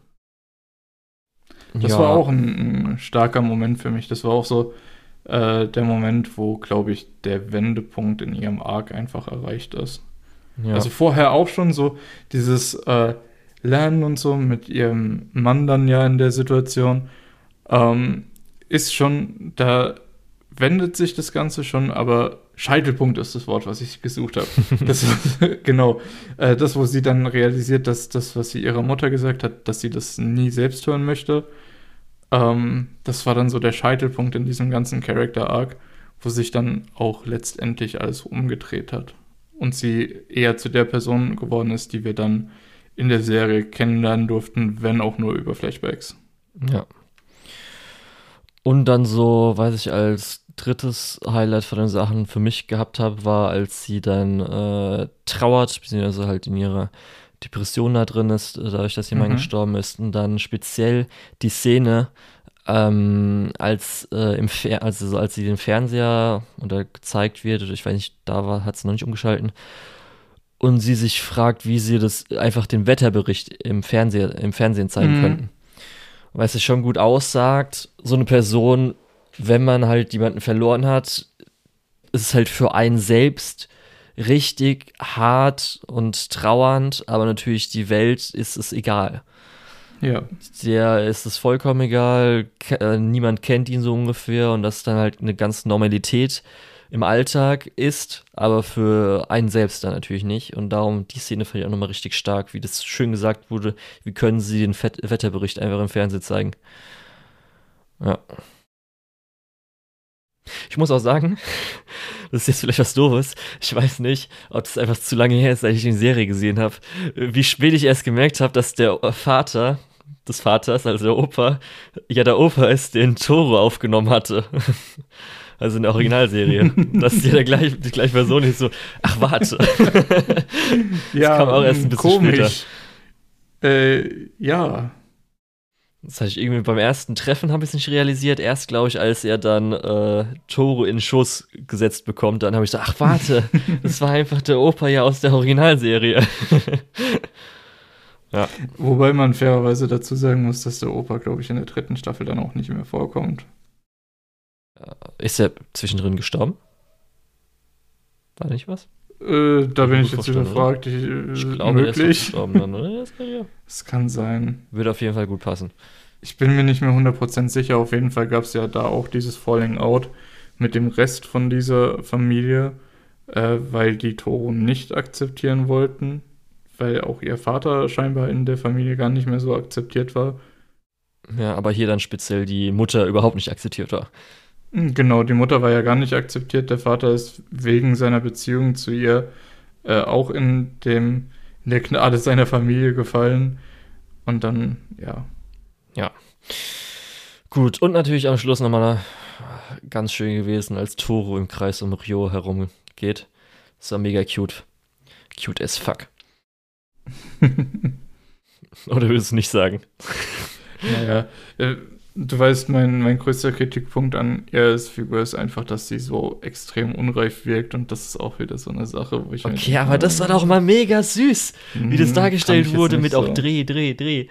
Das ja. war auch ein, ein, starker Moment für mich. Das war auch so äh, der Moment, wo, glaube ich, der Wendepunkt in ihrem Arc einfach erreicht ist. Ja. Also vorher auch schon so dieses äh, Lernen und so mit ihrem Mann dann ja in der Situation ähm, ist schon, da wendet sich das Ganze schon, aber Scheitelpunkt ist das Wort, was ich gesucht habe. Das, genau. Äh, das, wo sie dann realisiert, dass das, was sie ihrer Mutter gesagt hat, dass sie das nie selbst hören möchte. Ähm, das war dann so der Scheitelpunkt in diesem ganzen Character Arc, wo sich dann auch letztendlich alles umgedreht hat. Und sie eher zu der Person geworden ist, die wir dann in der Serie kennenlernen durften, wenn auch nur über Flashbacks.
Ja. Und dann so, weiß ich, als drittes Highlight von den Sachen für mich gehabt habe, war, als sie dann äh, trauert, beziehungsweise halt in ihrer Depression da drin ist, äh, dadurch, dass jemand mhm. gestorben ist. Und dann speziell die Szene, ähm, als, äh, im Fer also als sie den Fernseher oder gezeigt wird, oder ich weiß nicht, da war, hat sie noch nicht umgeschalten, und sie sich fragt, wie sie das einfach den Wetterbericht im, Fernseher, im Fernsehen zeigen mhm. könnten. Weil es schon gut aussagt, so eine Person wenn man halt jemanden verloren hat, ist es halt für einen selbst richtig hart und trauernd, aber natürlich die Welt ist es egal.
Ja.
Der ist es vollkommen egal, äh, niemand kennt ihn so ungefähr und das dann halt eine ganz Normalität im Alltag ist, aber für einen selbst dann natürlich nicht. Und darum, die Szene fand ich auch nochmal richtig stark, wie das schön gesagt wurde, wie können sie den Wetterbericht einfach im Fernsehen zeigen. Ja. Ich muss auch sagen, das ist jetzt vielleicht was Doofes. Ich weiß nicht, ob das einfach zu lange her ist, seit ich die Serie gesehen habe. Wie spät ich erst gemerkt habe, dass der Vater des Vaters, also der Opa, ja der Opa ist, den Toro aufgenommen hatte. Also in der Originalserie. Das ist ja der gleich, die gleiche Person, die so, ach warte.
ja, das kam auch erst ein bisschen komisch. später. Äh, ja.
Das hatte ich irgendwie beim ersten Treffen habe ich es nicht realisiert. Erst glaube ich, als er dann äh, Toro in Schoß gesetzt bekommt, dann habe ich so, ach warte, das war einfach der Opa ja aus der Originalserie.
ja. Wobei man fairerweise dazu sagen muss, dass der Opa, glaube ich, in der dritten Staffel dann auch nicht mehr vorkommt.
Ist er zwischendrin gestorben? War nicht was?
Äh, da bin ich jetzt überfragt. Ich, ich
äh, glaube, möglich. Dann, das, kann ja.
das kann sein.
Würde auf jeden Fall gut passen.
Ich bin mir nicht mehr 100% sicher. Auf jeden Fall gab es ja da auch dieses Falling Out mit dem Rest von dieser Familie, äh, weil die Toro nicht akzeptieren wollten, weil auch ihr Vater scheinbar in der Familie gar nicht mehr so akzeptiert war.
Ja, aber hier dann speziell die Mutter überhaupt nicht akzeptiert war.
Genau, die Mutter war ja gar nicht akzeptiert. Der Vater ist wegen seiner Beziehung zu ihr äh, auch in dem in der Gnade seiner Familie gefallen. Und dann, ja.
Ja. Gut, und natürlich am Schluss nochmal ganz schön gewesen, als Toro im Kreis um Rio herumgeht. Das war mega cute. Cute as fuck. Oder willst du nicht sagen?
Naja, äh, Du weißt, mein, mein größter Kritikpunkt an Eris Figur ist einfach, dass sie so extrem unreif wirkt und das ist auch wieder so eine Sache, wo ich.
Okay, aber das war doch mal mega süß, wie das hm, dargestellt wurde mit so. auch Dreh, Dreh, Dreh.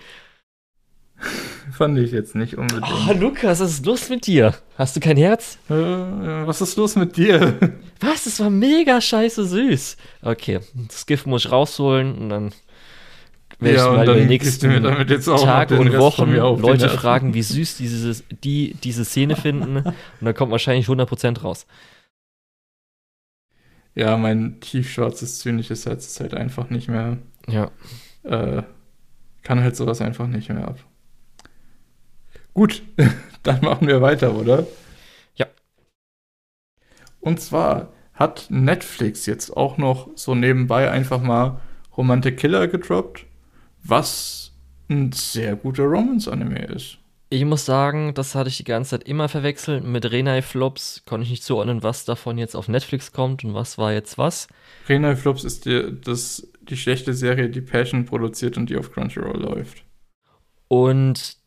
Fand ich jetzt nicht unbedingt.
Oh, Lukas, was ist los mit dir? Hast du kein Herz?
Äh, was ist los mit dir?
Was? Das war mega scheiße süß. Okay, das Gift muss ich rausholen und dann werde ja, ich mal über nächsten Tage und Wochen Leute fragen, wie süß dieses, die diese Szene finden. und dann kommt wahrscheinlich 100% raus.
Ja, mein tiefschwarzes, zynisches Herz ist halt einfach nicht mehr.
Ja.
Äh, kann halt sowas einfach nicht mehr ab. Gut, dann machen wir weiter, oder?
Ja.
Und zwar hat Netflix jetzt auch noch so nebenbei einfach mal Romantic Killer gedroppt was ein sehr guter Romance-Anime ist.
Ich muss sagen, das hatte ich die ganze Zeit immer verwechselt. Mit Renai Flops konnte ich nicht zuordnen, was davon jetzt auf Netflix kommt und was war jetzt was.
Renai Flops ist die, das, die schlechte Serie, die Passion produziert und die auf Crunchyroll läuft.
Und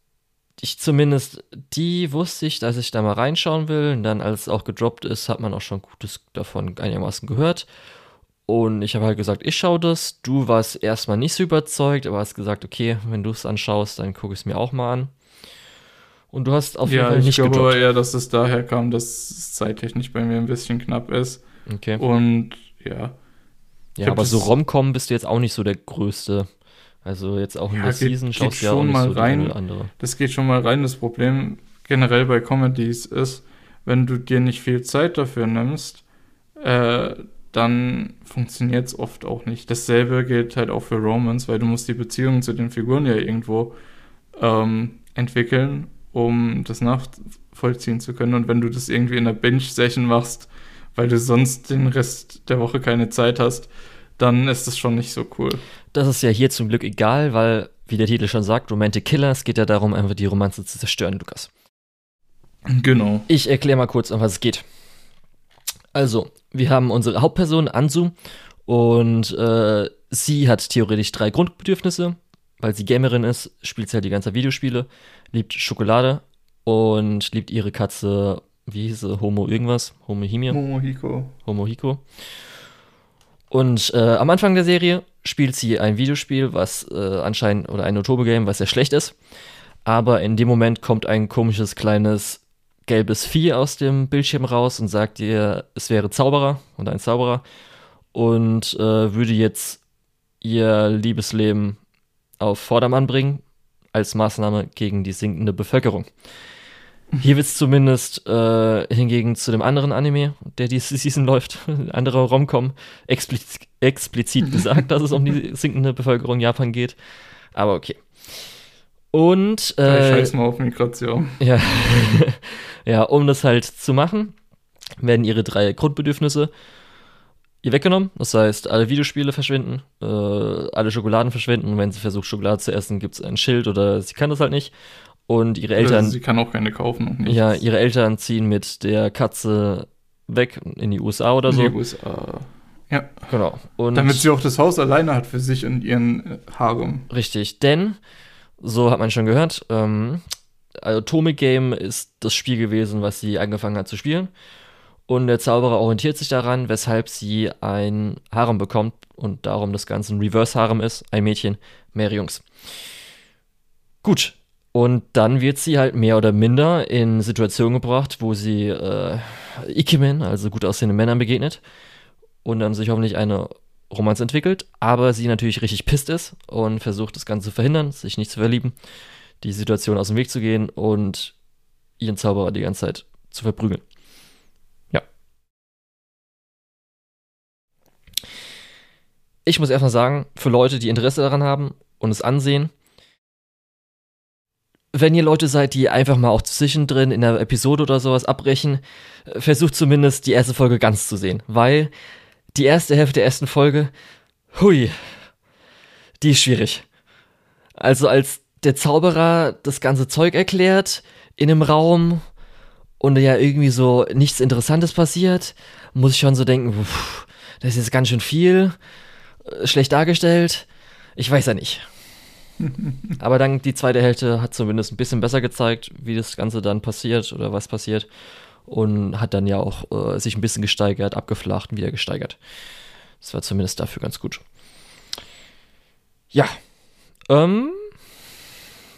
ich zumindest, die wusste ich, dass ich da mal reinschauen will. Und dann, als es auch gedroppt ist, hat man auch schon Gutes davon einigermaßen gehört. Und ich habe halt gesagt, ich schaue das. Du warst erstmal nicht so überzeugt, aber hast gesagt, okay, wenn du es anschaust, dann gucke ich es mir auch mal an. Und du hast auf jeden
ja,
Fall nicht
Ja, ich glaube aber eher, dass es daher kam, dass es zeittechnisch bei mir ein bisschen knapp ist.
Okay.
Und ja.
Ja, aber so Romcom bist du jetzt auch nicht so der Größte. Also jetzt auch in ja, der geht, Season schaust du ja auch nicht
mal so rein. andere. Das geht schon mal rein. Das Problem generell bei Comedies ist, wenn du dir nicht viel Zeit dafür nimmst, äh, dann funktioniert es oft auch nicht. Dasselbe gilt halt auch für Romans, weil du musst die Beziehung zu den Figuren ja irgendwo ähm, entwickeln, um das nachvollziehen zu können. Und wenn du das irgendwie in der Binge-Session machst, weil du sonst den Rest der Woche keine Zeit hast, dann ist das schon nicht so cool.
Das ist ja hier zum Glück egal, weil, wie der Titel schon sagt, Romantic Killer, es geht ja darum, einfach die Romanze zu zerstören, Lukas.
Genau.
Ich erkläre mal kurz, um was es geht. Also, wir haben unsere Hauptperson, Ansu, und äh, sie hat theoretisch drei Grundbedürfnisse. Weil sie Gamerin ist, spielt sie halt die ganze Videospiele, liebt Schokolade und liebt ihre Katze, wie hieß sie, Homo irgendwas? Homo Himia?
Homo Hiko.
Homo Hiko. Und äh, am Anfang der Serie spielt sie ein Videospiel, was äh, anscheinend, oder ein Otobegame, was sehr schlecht ist. Aber in dem Moment kommt ein komisches kleines gelbes Vieh aus dem Bildschirm raus und sagt ihr, es wäre Zauberer und ein Zauberer und äh, würde jetzt ihr Liebesleben auf Vordermann bringen als Maßnahme gegen die sinkende Bevölkerung. Hier wird es zumindest äh, hingegen zu dem anderen Anime, der diese Season läuft, anderer Romcom, expliz explizit gesagt, dass es um die sinkende Bevölkerung Japan geht. Aber okay. Und.
Äh, Scheiß mal auf Migration.
Ja. ja, um das halt zu machen, werden ihre drei Grundbedürfnisse ihr weggenommen. Das heißt, alle Videospiele verschwinden, äh, alle Schokoladen verschwinden. Und wenn sie versucht, Schokolade zu essen, gibt es ein Schild oder sie kann das halt nicht. Und ihre Eltern. Oder
sie kann auch keine kaufen und nichts.
Ja, ihre Eltern ziehen mit der Katze weg in die USA oder so.
In die USA. Ja.
Genau.
Und Damit sie auch das Haus alleine hat für sich und ihren Harem.
Richtig, denn So hat man schon gehört. Ähm, Atomic Game ist das Spiel gewesen, was sie angefangen hat zu spielen. Und der Zauberer orientiert sich daran, weshalb sie ein Harem bekommt und darum das Ganze ein Reverse-Harem ist. Ein Mädchen, mehrere Jungs. Gut. Und dann wird sie halt mehr oder minder in Situationen gebracht, wo sie äh, Ikemen, also gut aussehende Männern, begegnet. Und dann sich hoffentlich eine Romanze entwickelt. Aber sie natürlich richtig pisst ist und versucht, das Ganze zu verhindern, sich nicht zu verlieben, die Situation aus dem Weg zu gehen und ihren Zauberer die ganze Zeit zu verprügeln. ich muss erstmal sagen, für Leute, die Interesse daran haben und es ansehen, wenn ihr Leute seid, die einfach mal auch zwischendrin in der Episode oder sowas abbrechen, versucht zumindest die erste Folge ganz zu sehen, weil die erste Hälfte der ersten Folge, hui, die ist schwierig. Also als der Zauberer das ganze Zeug erklärt in einem Raum und ja irgendwie so nichts Interessantes passiert, muss ich schon so denken, pff, das ist jetzt ganz schön viel. Äh, schlecht dargestellt. Ich weiß ja nicht. Aber dann die zweite Hälfte hat zumindest ein bisschen besser gezeigt, wie das Ganze dann passiert oder was passiert. Und hat dann ja auch äh, sich ein bisschen gesteigert, abgeflacht und wieder gesteigert. Das war zumindest dafür ganz gut. Ja. Ähm,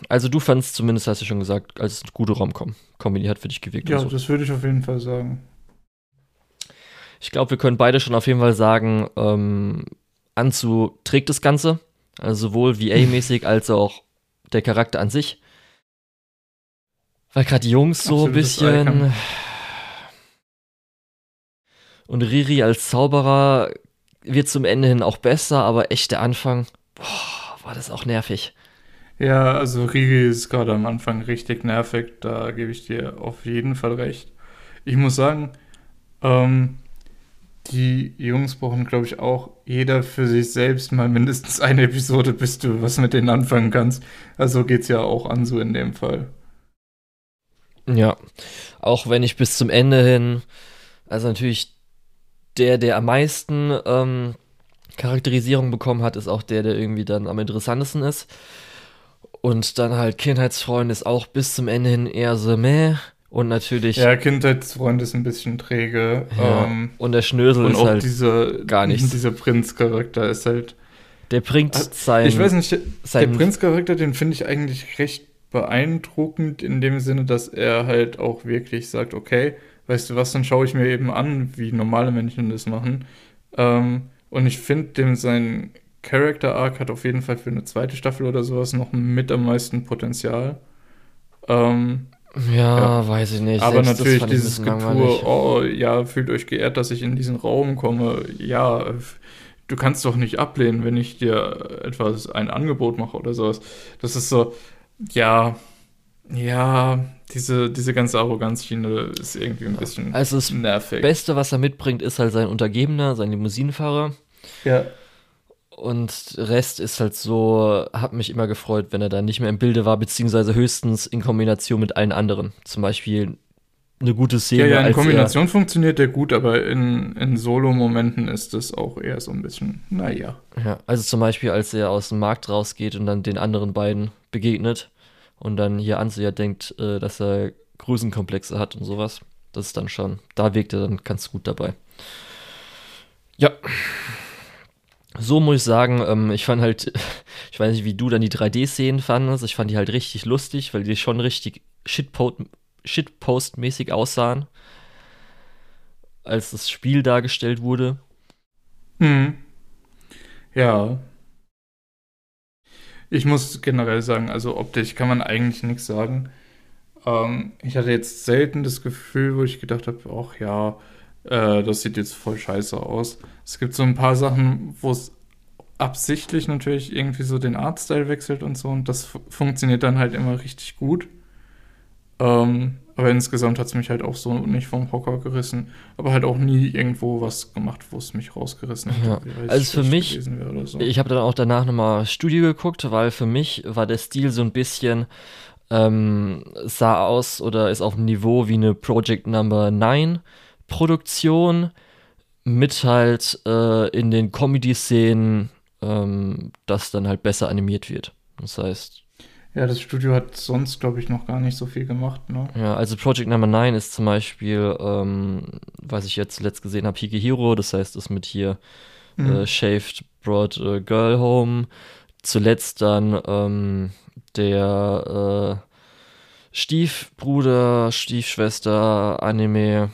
also du fandst zumindest, hast du schon gesagt, als eine gute Raumcom. Comedy hat für dich gewirkt.
Ja, so. das würde ich auf jeden Fall sagen.
Ich glaube, wir können beide schon auf jeden Fall sagen, ähm, Anzu trägt das Ganze. Also sowohl VA-mäßig als auch der Charakter an sich. Weil gerade die Jungs so ein bisschen. Und Riri als Zauberer wird zum Ende hin auch besser, aber echt der Anfang, boah, war das auch nervig.
Ja, also Riri ist gerade am Anfang richtig nervig, da gebe ich dir auf jeden Fall recht. Ich muss sagen, ähm, die Jungs brauchen, glaube ich, auch jeder für sich selbst mal mindestens eine Episode, bis du was mit denen anfangen kannst. Also geht es ja auch an so in dem Fall.
Ja, auch wenn ich bis zum Ende hin, also natürlich der, der am meisten ähm, Charakterisierung bekommen hat, ist auch der, der irgendwie dann am interessantesten ist. Und dann halt Kindheitsfreund ist auch bis zum Ende hin eher so meh. Und natürlich.
Ja, Kindheitsfreund ist ein bisschen träge. Ja, ähm,
und der Schnösel ist halt
diese,
gar nichts.
Dieser Prinzcharakter ist halt.
Der bringt sein.
Ich weiß nicht, der Prinzcharakter, den finde ich eigentlich recht beeindruckend in dem Sinne, dass er halt auch wirklich sagt, okay, weißt du was, dann schaue ich mir eben an, wie normale Menschen das machen. Ähm, und ich finde, dem sein Character Arc hat auf jeden Fall für eine zweite Staffel oder sowas noch mit am meisten Potenzial. Ähm,
ja, ja, weiß ich nicht.
Aber Selbst natürlich dieses Getue, oh ja, fühlt euch geehrt, dass ich in diesen Raum komme. Ja, du kannst doch nicht ablehnen, wenn ich dir etwas, ein Angebot mache oder sowas. Das ist so, ja, ja, diese, diese ganze Arroganzschiene ist irgendwie ein bisschen
also das nervig. Das Beste, was er mitbringt, ist halt sein Untergebener, sein Limousinenfahrer.
Ja.
Und Rest ist halt so, hat mich immer gefreut, wenn er da nicht mehr im Bilde war, beziehungsweise höchstens in Kombination mit allen anderen. Zum Beispiel eine gute Szene.
Ja, ja in Kombination funktioniert der gut, aber in, in Solo-Momenten ist es auch eher so ein bisschen, naja.
Ja, also zum Beispiel, als er aus dem Markt rausgeht und dann den anderen beiden begegnet und dann hier Anseher denkt, äh, dass er Größenkomplexe hat und sowas. Das ist dann schon, da wirkt er dann ganz gut dabei. Ja so muss ich sagen, ähm, ich fand halt, ich weiß nicht, wie du dann die 3D-Szenen fandest, ich fand die halt richtig lustig, weil die schon richtig Shitpost-mäßig aussahen, als das Spiel dargestellt wurde.
Hm. Ja. Ich muss generell sagen, also optisch kann man eigentlich nichts sagen. Ähm, ich hatte jetzt selten das Gefühl, wo ich gedacht habe, ach ja, äh, das sieht jetzt voll scheiße aus. Es gibt so ein paar Sachen, wo es absichtlich natürlich irgendwie so den Artstyle wechselt und so und das funktioniert dann halt immer richtig gut. Ähm, aber insgesamt hat es mich halt auch so nicht vom Hocker gerissen, aber halt auch nie irgendwo was gemacht, wo es mich rausgerissen hat.
Ja. Also für mich, so. ich habe dann auch danach nochmal Studio geguckt, weil für mich war der Stil so ein bisschen, ähm, sah aus oder ist auf dem Niveau wie eine Project Number 9 Produktion mit halt äh, in den Comedy-Szenen, ähm, das dann halt besser animiert wird. Das heißt.
Ja, das Studio hat sonst, glaube ich, noch gar nicht so viel gemacht. Ne?
Ja, also Project Number 9 ist zum Beispiel, ähm, was ich jetzt zuletzt gesehen habe, Hige Hero, das heißt, ist mit hier mhm. äh, Shaved Brought a Girl Home. Zuletzt dann ähm, der äh, Stiefbruder, Stiefschwester, Anime.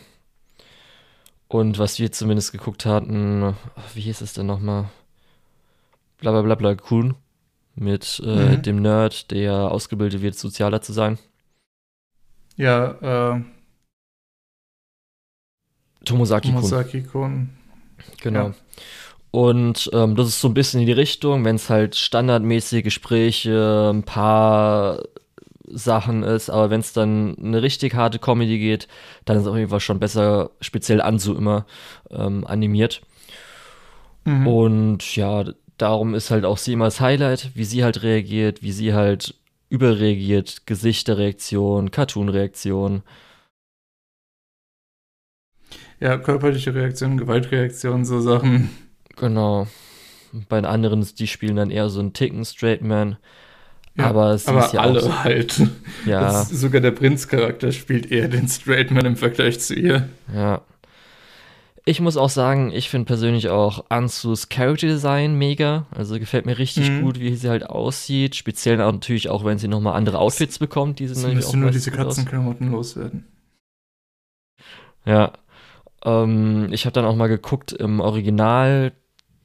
Und was wir zumindest geguckt hatten, wie hieß es denn nochmal? Blablabla bla, bla, Kun mit äh, mhm. dem Nerd, der ausgebildet wird, sozialer zu sein.
Ja, äh.
Tomosaki-kun.
Tomosaki-kun.
Genau. Ja. Und ähm, das ist so ein bisschen in die Richtung, wenn es halt standardmäßige Gespräche, ein paar Sachen ist, aber wenn es dann eine richtig harte Comedy geht, dann ist es auf jeden Fall schon besser, speziell Ansu immer ähm, animiert. Mhm. Und ja, darum ist halt auch sie immer das Highlight, wie sie halt reagiert, wie sie halt überreagiert, Gesichterreaktion, Cartoon-Reaktion.
Ja, körperliche Reaktion, Gewaltreaktion, so Sachen.
Genau. Bei den anderen, die spielen dann eher so einen Ticken Straight Man. Ja, aber sie
aber
ist ja
alle
auch
halt. Ja. sogar der Prinz-Charakter spielt eher den Straight Man im Vergleich zu ihr.
Ja. Ich muss auch sagen, ich finde persönlich auch Ansus Character Design mega. Also gefällt mir richtig mhm. gut, wie sie halt aussieht. Speziell auch natürlich auch, wenn sie nochmal andere Outfits bekommt. Die sind
sie müssen nur diese Katzenklamotten loswerden.
Ja. Ähm, ich habe dann auch mal geguckt im Original.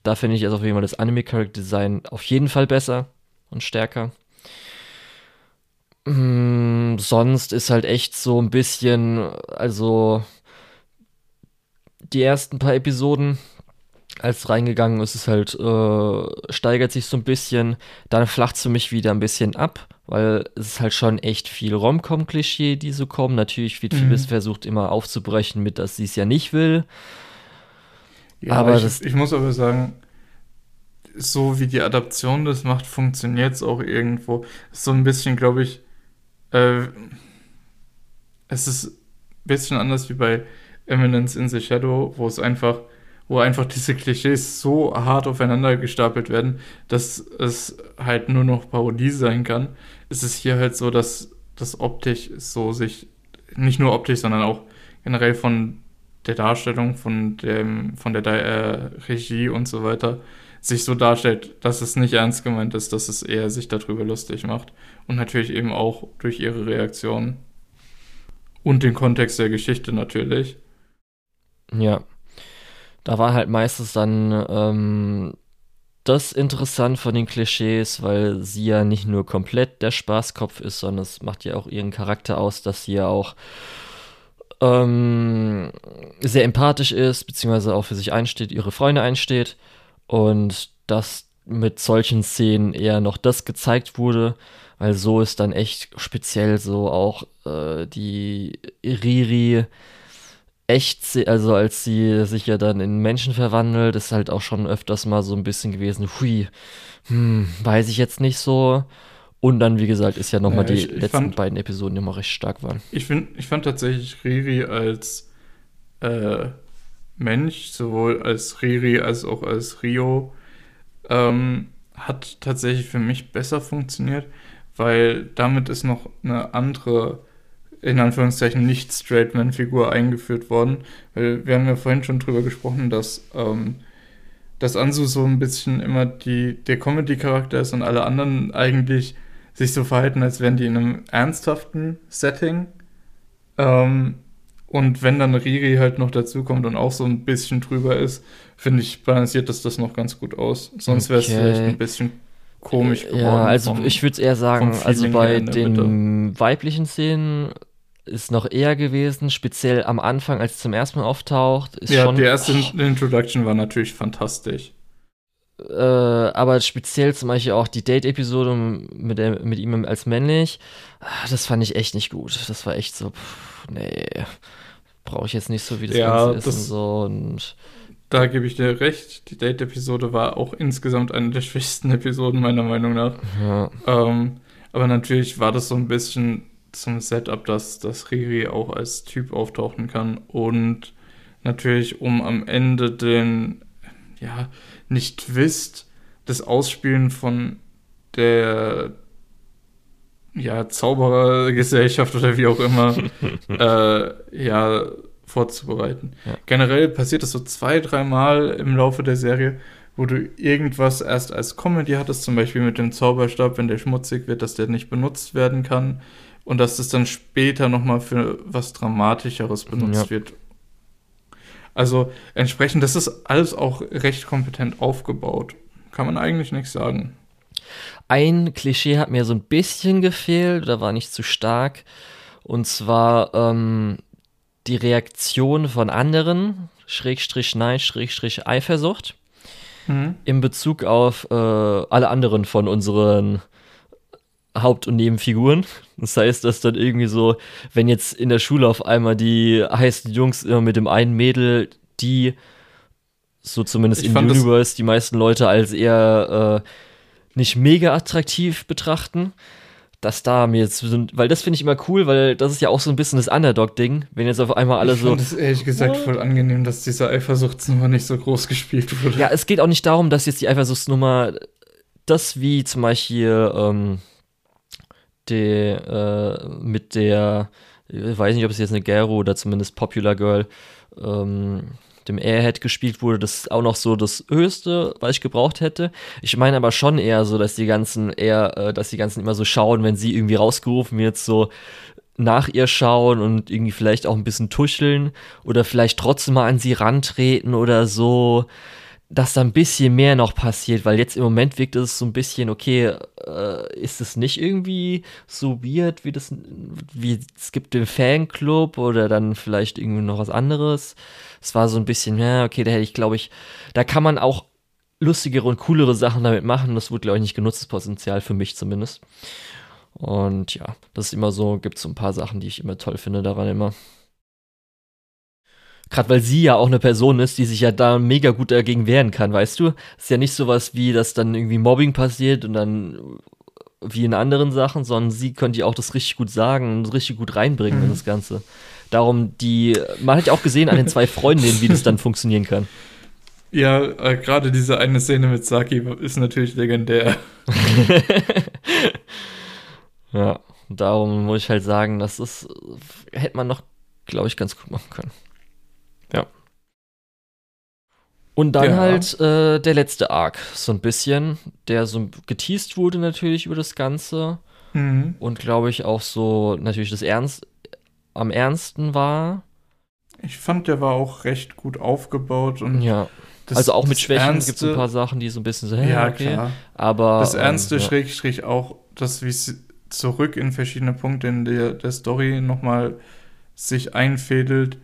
Da finde ich jetzt auf jeden Fall das Anime Character Design auf jeden Fall besser und stärker. Mm, sonst ist halt echt so ein bisschen, also die ersten paar Episoden, als reingegangen ist, es halt, äh, steigert sich so ein bisschen, dann flacht es für mich wieder ein bisschen ab, weil es ist halt schon echt viel Rom-Com-Klischee, die so kommen. Natürlich wird mhm. vieles versucht immer aufzubrechen mit, dass sie es ja nicht will.
Ja, aber ich, ich muss aber sagen, so wie die Adaption das macht, funktioniert es auch irgendwo. So ein bisschen, glaube ich, äh, es ist ein bisschen anders wie bei Eminence in the Shadow, wo es einfach, wo einfach diese Klischees so hart aufeinander gestapelt werden, dass es halt nur noch Parodie sein kann. Es ist hier halt so, dass das optisch so sich, nicht nur optisch, sondern auch generell von der Darstellung, von dem, von der äh, Regie und so weiter, sich so darstellt, dass es nicht ernst gemeint ist, dass es eher sich darüber lustig macht. Und natürlich eben auch durch ihre Reaktion. Und den Kontext der Geschichte natürlich.
Ja. Da war halt meistens dann ähm, das interessant von den Klischees, weil sie ja nicht nur komplett der Spaßkopf ist, sondern es macht ja auch ihren Charakter aus, dass sie ja auch ähm, sehr empathisch ist, beziehungsweise auch für sich einsteht, ihre Freunde einsteht. Und dass mit solchen Szenen eher noch das gezeigt wurde, weil so ist dann echt speziell so auch äh, die Riri echt, also als sie sich ja dann in Menschen verwandelt, ist halt auch schon öfters mal so ein bisschen gewesen, hui, hm, weiß ich jetzt nicht so. Und dann, wie gesagt, ist ja nochmal ja, die letzten fand, beiden Episoden die immer recht stark waren.
Ich, find, ich fand tatsächlich Riri als äh, Mensch, sowohl als Riri als auch als Rio, ähm, hat tatsächlich für mich besser funktioniert, weil damit ist noch eine andere, in Anführungszeichen, nicht Straightman-Figur eingeführt worden. Weil wir haben ja vorhin schon drüber gesprochen, dass, ähm, dass Ansu so ein bisschen immer die, der Comedy-Charakter ist und alle anderen eigentlich sich so verhalten, als wären die in einem ernsthaften Setting. Ähm, und wenn dann Riri halt noch dazukommt und auch so ein bisschen drüber ist, finde ich, balanciert das das noch ganz gut aus. Sonst wäre es okay. vielleicht ein bisschen komisch geworden. Ja,
also vom, ich würde eher sagen, also bei den Mitte. weiblichen Szenen ist noch eher gewesen, speziell am Anfang, als es zum ersten Mal auftaucht.
ja,
schon,
die erste oh. Introduction war natürlich fantastisch.
Äh, aber speziell zum Beispiel auch die Date-Episode mit, mit ihm als männlich, ah, das fand ich echt nicht gut. Das war echt so, pff, nee, brauche ich jetzt nicht so, wie das ja, Ganze ist das, und so. Und
da gebe ich dir recht. Die Date-Episode war auch insgesamt eine der schwächsten Episoden, meiner Meinung nach. Ja. Ähm, aber natürlich war das so ein bisschen zum Setup, dass, dass Riri auch als Typ auftauchen kann und natürlich, um am Ende den, ja, nicht wisst, das Ausspielen von der ja, Zauberergesellschaft oder wie auch immer äh, ja, vorzubereiten. Ja. Generell passiert es so zwei, dreimal im Laufe der Serie, wo du irgendwas erst als Comedy hattest, zum Beispiel mit dem Zauberstab, wenn der schmutzig wird, dass der nicht benutzt werden kann und dass das dann später nochmal für was Dramatischeres benutzt ja. wird. Also entsprechend, das ist alles auch recht kompetent aufgebaut. Kann man eigentlich nicht sagen.
Ein Klischee hat mir so ein bisschen gefehlt oder war nicht zu stark. Und zwar ähm, die Reaktion von anderen, Schrägstrich Nein, Schrägstrich Eifersucht, mhm. in Bezug auf äh, alle anderen von unseren Haupt- und Nebenfiguren. Das heißt, dass dann irgendwie so, wenn jetzt in der Schule auf einmal die heißen Jungs immer mit dem einen Mädel, die so zumindest ich in Universe die meisten Leute als eher äh, nicht mega attraktiv betrachten, dass da mir jetzt weil das finde ich immer cool, weil das ist ja auch so ein bisschen das Underdog-Ding, wenn jetzt auf einmal alle
ich
so.
Ich finde es ehrlich gesagt what? voll angenehm, dass diese Eifersuchtsnummer nicht so groß gespielt wurde.
Ja, es geht auch nicht darum, dass jetzt die Eifersuchtsnummer das wie zum Beispiel ähm, die, äh, mit der, ich weiß nicht, ob es jetzt eine Gero oder zumindest Popular Girl ähm, dem Airhead gespielt wurde, das ist auch noch so das Höchste, was ich gebraucht hätte. Ich meine aber schon eher so, dass die ganzen eher, äh, dass die ganzen immer so schauen, wenn sie irgendwie rausgerufen wird, so nach ihr schauen und irgendwie vielleicht auch ein bisschen tuscheln oder vielleicht trotzdem mal an sie rantreten oder so, dass da ein bisschen mehr noch passiert, weil jetzt im Moment wirkt es so ein bisschen, okay, äh, ist es nicht irgendwie so weird, wie das, wie es gibt den Fanclub oder dann vielleicht irgendwie noch was anderes es war so ein bisschen, ja, okay, da hätte ich, glaube ich, da kann man auch lustigere und coolere Sachen damit machen. Das wurde, glaube ich, nicht genutztes Potenzial für mich zumindest. Und ja, das ist immer so, gibt so ein paar Sachen, die ich immer toll finde daran immer. Gerade weil sie ja auch eine Person ist, die sich ja da mega gut dagegen wehren kann, weißt du? Ist ja nicht sowas wie, dass dann irgendwie Mobbing passiert und dann wie in anderen Sachen, sondern sie könnte ja auch das richtig gut sagen und richtig gut reinbringen mhm. in das Ganze. Darum, die, man hat ja auch gesehen an den zwei Freundinnen, wie das dann funktionieren kann.
Ja, äh, gerade diese eine Szene mit Saki ist natürlich legendär.
ja, darum muss ich halt sagen, das ist, hätte man noch, glaube ich, ganz gut machen können. Ja. Und dann ja. halt äh, der letzte Arc, so ein bisschen, der so geteased wurde natürlich über das Ganze. Mhm. Und glaube ich auch so natürlich das Ernst, am ernsten war.
Ich fand, der war auch recht gut aufgebaut und
ja. Das, also auch mit Schwächen gibt es ein paar Sachen, die so ein bisschen so, hey,
ja, okay. klar.
Aber.
Das ähm, Ernste, ähm, ja. Schrägstrich auch, das, wie es zurück in verschiedene Punkte in der, der Story nochmal sich einfädelt.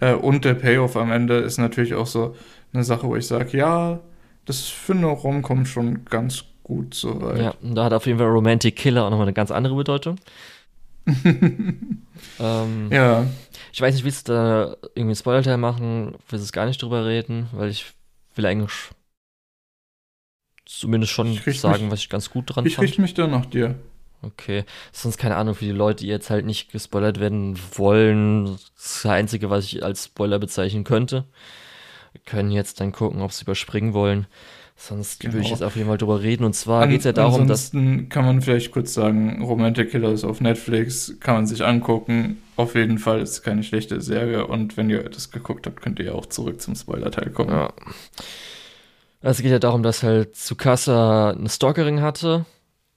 Äh, und der Payoff am Ende ist natürlich auch so eine Sache, wo ich sage, ja, das für eine Romcom schon ganz gut soweit.
Ja, und da hat auf jeden Fall Romantic Killer auch nochmal eine ganz andere Bedeutung. ähm, ja. Ich weiß nicht, willst du da irgendwie einen Spoiler-Teil machen? Willst du gar nicht drüber reden? Weil ich will eigentlich zumindest schon sagen,
mich,
was ich ganz gut dran
ich fand. Ich richte mich da nach dir.
Okay. Sonst keine Ahnung für die Leute, die jetzt halt nicht gespoilert werden wollen. Das ist das Einzige, was ich als Spoiler bezeichnen könnte. Wir können jetzt dann gucken, ob sie überspringen wollen. Sonst genau. würde ich jetzt auf jeden Fall drüber reden. Und zwar geht es ja darum,
ansonsten dass. kann man vielleicht kurz sagen: Romantic Killer ist auf Netflix, kann man sich angucken. Auf jeden Fall ist es keine schlechte Serie. Und wenn ihr das geguckt habt, könnt ihr ja auch zurück zum Spoiler-Teil kommen. Ja.
Also es geht ja darum, dass halt Tsukasa eine Stalkerin hatte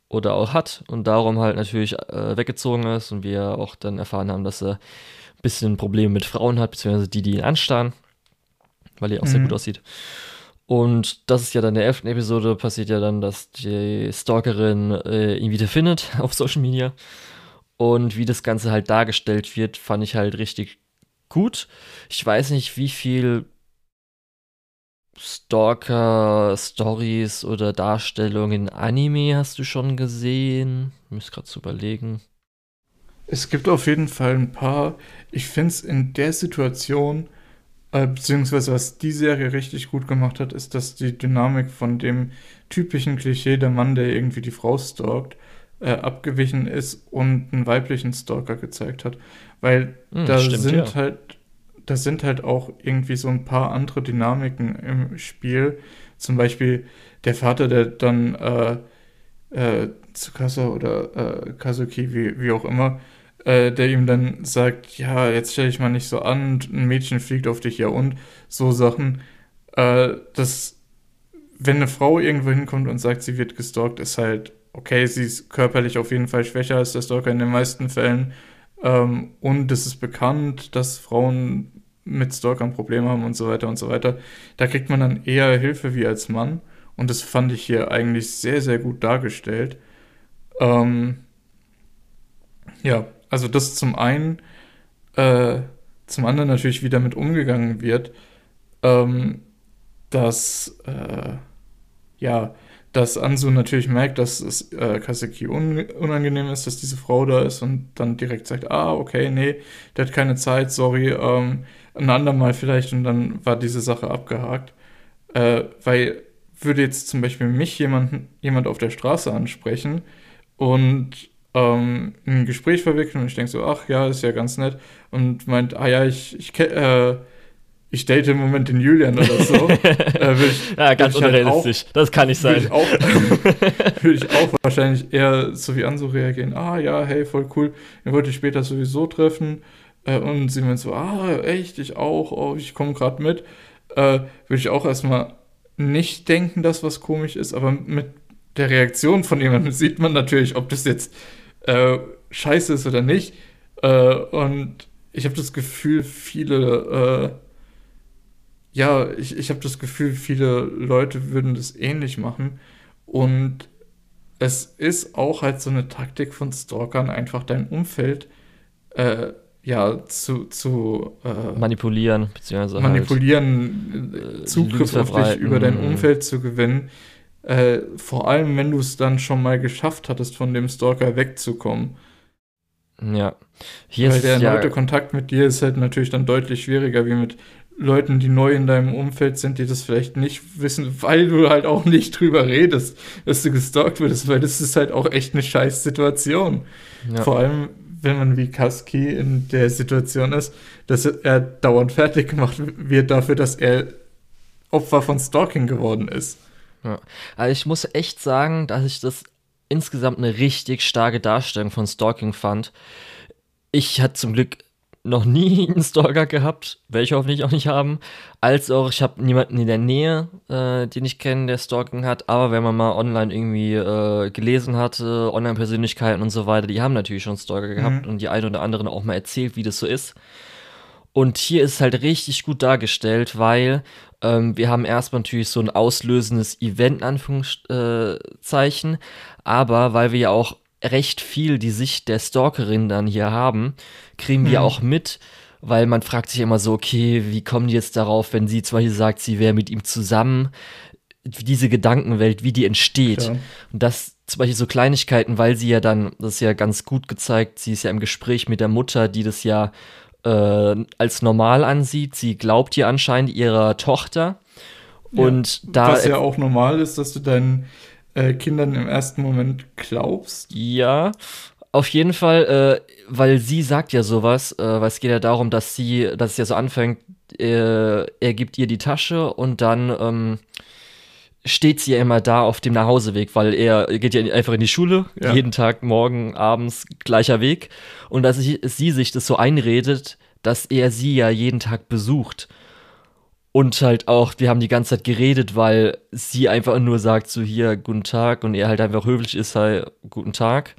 oder auch hat und darum halt natürlich äh, weggezogen ist und wir auch dann erfahren haben, dass er ein bisschen Probleme mit Frauen hat, beziehungsweise die, die ihn anstarren, weil er auch mhm. sehr gut aussieht. Und das ist ja dann in der elften Episode, passiert ja dann, dass die Stalkerin äh, ihn wieder findet auf Social Media. Und wie das Ganze halt dargestellt wird, fand ich halt richtig gut. Ich weiß nicht, wie viel Stalker-Stories oder Darstellungen in Anime hast du schon gesehen? Ich muss gerade zu überlegen.
Es gibt auf jeden Fall ein paar. Ich finde es in der Situation äh, beziehungsweise was die Serie richtig gut gemacht hat, ist, dass die Dynamik von dem typischen Klischee, der Mann, der irgendwie die Frau stalkt, äh, abgewichen ist und einen weiblichen Stalker gezeigt hat. Weil hm, da stimmt, sind ja. halt, da sind halt auch irgendwie so ein paar andere Dynamiken im Spiel. Zum Beispiel der Vater, der dann äh, äh, Tsukasa oder äh, Kazuki, wie, wie auch immer, äh, der ihm dann sagt, ja, jetzt stell dich mal nicht so an, ein Mädchen fliegt auf dich ja und so Sachen. Äh, das, wenn eine Frau irgendwo hinkommt und sagt, sie wird gestalkt, ist halt, okay, sie ist körperlich auf jeden Fall schwächer als der Stalker in den meisten Fällen. Ähm, und es ist bekannt, dass Frauen mit Stalkern Probleme haben und so weiter und so weiter. Da kriegt man dann eher Hilfe wie als Mann. Und das fand ich hier eigentlich sehr, sehr gut dargestellt. Ähm, ja, also das zum einen, äh, zum anderen natürlich, wie damit umgegangen wird, ähm, dass, äh, ja, dass Ansu natürlich merkt, dass es äh, Kaseki un unangenehm ist, dass diese Frau da ist und dann direkt sagt, ah, okay, nee, der hat keine Zeit, sorry, ähm, ein andermal vielleicht und dann war diese Sache abgehakt. Äh, weil würde jetzt zum Beispiel mich jemand, jemand auf der Straße ansprechen und ähm, ein Gespräch verwickeln und ich denke so, ach ja, ist ja ganz nett und meint, ah ja, ich, ich, äh, ich date im Moment den Julian oder so. äh,
ich, ja, ganz unrealistisch. Halt das kann nicht sein.
Würde ich, auch, würde ich auch wahrscheinlich eher so wie an so reagieren. Ah ja, hey, voll cool. Den wollte ich später sowieso treffen. Äh, und sie meint so, ah, echt, ich auch. Oh, ich komme gerade mit. Äh, würde ich auch erstmal nicht denken, dass was komisch ist, aber mit der Reaktion von jemandem sieht man natürlich, ob das jetzt äh, scheiße ist oder nicht. Äh, und ich habe das Gefühl, viele, äh, ja, ich, ich habe das Gefühl, viele Leute würden das ähnlich machen. Und es ist auch halt so eine Taktik von Stalkern, einfach dein Umfeld äh, ja, zu, zu
äh, manipulieren, beziehungsweise
halt, manipulieren, halt, Zugriff auf dich über dein. Umfeld zu gewinnen. Äh, vor allem, wenn du es dann schon mal geschafft hattest, von dem Stalker wegzukommen.
Ja.
Hier Weil der erneute ja, Kontakt mit dir ist halt natürlich dann deutlich schwieriger, wie mit Leuten, die neu in deinem Umfeld sind, die das vielleicht nicht wissen, weil du halt auch nicht drüber redest, dass du gestalkt wirst, weil das ist halt auch echt eine scheiß Situation. Ja. Vor allem, wenn man wie Kaski in der Situation ist, dass er dauernd fertig gemacht wird dafür, dass er Opfer von Stalking geworden ist.
Ja. Also ich muss echt sagen, dass ich das insgesamt eine richtig starke Darstellung von Stalking fand. Ich hatte zum Glück noch nie einen Stalker gehabt, werde ich hoffentlich auch nicht haben. Als auch, ich habe niemanden in der Nähe, äh, den ich kenne, der Stalking hat. Aber wenn man mal online irgendwie äh, gelesen hatte, Online-Persönlichkeiten und so weiter, die haben natürlich schon Stalker gehabt mhm. und die eine oder anderen auch mal erzählt, wie das so ist. Und hier ist es halt richtig gut dargestellt, weil ähm, wir haben erstmal natürlich so ein auslösendes Event, in Anführungszeichen, aber weil wir ja auch recht viel die Sicht der Stalkerin dann hier haben, kriegen wir mhm. auch mit, weil man fragt sich immer so, okay, wie kommen die jetzt darauf, wenn sie zwar hier sagt, sie wäre mit ihm zusammen, diese Gedankenwelt, wie die entsteht. Ja. Und das zum Beispiel so Kleinigkeiten, weil sie ja dann, das ist ja ganz gut gezeigt, sie ist ja im Gespräch mit der Mutter, die das ja äh, als normal ansieht. Sie glaubt ihr anscheinend ihrer Tochter. Und ja, da.
Was ja auch normal ist, dass du deinen äh, Kindern im ersten Moment glaubst.
Ja, auf jeden Fall, äh, weil sie sagt ja sowas, äh, weil es geht ja darum, dass sie, dass es ja so anfängt, äh, er gibt ihr die Tasche und dann ähm, steht sie ja immer da auf dem Nachhauseweg, weil er geht ja einfach in die Schule, ja. jeden Tag, morgen, abends, gleicher Weg. Und dass sie, sie sich das so einredet, dass er sie ja jeden Tag besucht. Und halt auch, wir haben die ganze Zeit geredet, weil sie einfach nur sagt so hier, guten Tag und er halt einfach höflich ist, halt, guten Tag.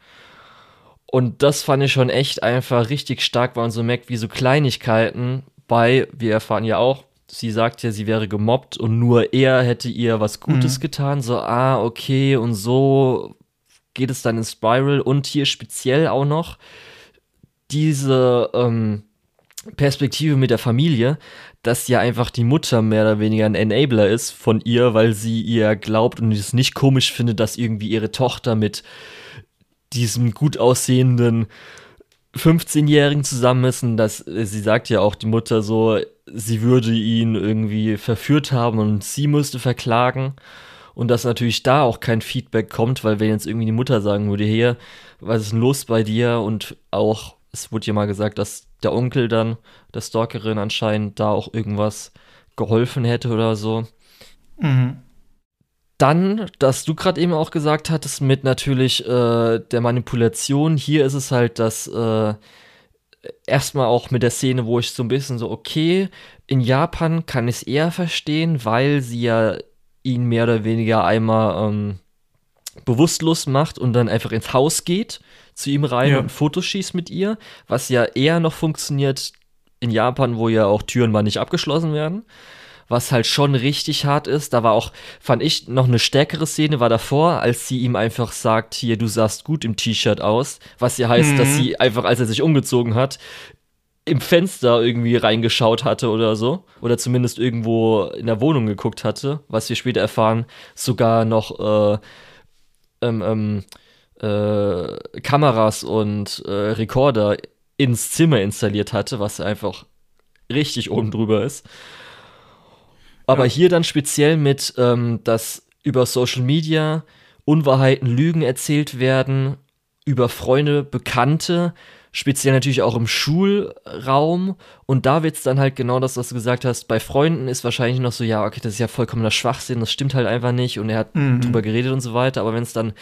Und das fand ich schon echt einfach richtig stark, weil man so merkt, wie so Kleinigkeiten bei, wir erfahren ja auch, sie sagt ja, sie wäre gemobbt und nur er hätte ihr was Gutes mhm. getan. So, ah, okay, und so geht es dann in Spiral und hier speziell auch noch diese ähm, Perspektive mit der Familie, dass ja einfach die Mutter mehr oder weniger ein Enabler ist von ihr, weil sie ihr glaubt und es nicht komisch findet, dass irgendwie ihre Tochter mit diesem gut aussehenden 15-Jährigen zusammen ist und dass sie sagt ja auch die Mutter so, sie würde ihn irgendwie verführt haben und sie müsste verklagen und dass natürlich da auch kein Feedback kommt, weil wenn jetzt irgendwie die Mutter sagen würde, hier, was ist denn los bei dir und auch es wurde ja mal gesagt, dass der Onkel dann der Stalkerin anscheinend da auch irgendwas geholfen hätte oder so. Mhm. Dann, dass du gerade eben auch gesagt hattest, mit natürlich äh, der Manipulation, hier ist es halt, dass äh, erstmal auch mit der Szene, wo ich so ein bisschen so, okay, in Japan kann ich es eher verstehen, weil sie ja ihn mehr oder weniger einmal ähm, bewusstlos macht und dann einfach ins Haus geht, zu ihm rein ja. und Fotos schießt mit ihr, was ja eher noch funktioniert in Japan, wo ja auch Türen mal nicht abgeschlossen werden was halt schon richtig hart ist. Da war auch, fand ich, noch eine stärkere Szene war davor, als sie ihm einfach sagt, hier, du sahst gut im T-Shirt aus, was ja heißt, mhm. dass sie einfach, als er sich umgezogen hat, im Fenster irgendwie reingeschaut hatte oder so. Oder zumindest irgendwo in der Wohnung geguckt hatte, was wir später erfahren, sogar noch äh, ähm, ähm, äh, Kameras und äh, Rekorder ins Zimmer installiert hatte, was einfach richtig oben drüber ist. Aber ja. hier dann speziell mit, ähm, dass über Social Media Unwahrheiten, Lügen erzählt werden, über Freunde, Bekannte, speziell natürlich auch im Schulraum. Und da wird es dann halt genau das, was du gesagt hast. Bei Freunden ist wahrscheinlich noch so, ja, okay, das ist ja vollkommener Schwachsinn, das stimmt halt einfach nicht. Und er hat mhm. drüber geredet und so weiter. Aber wenn es dann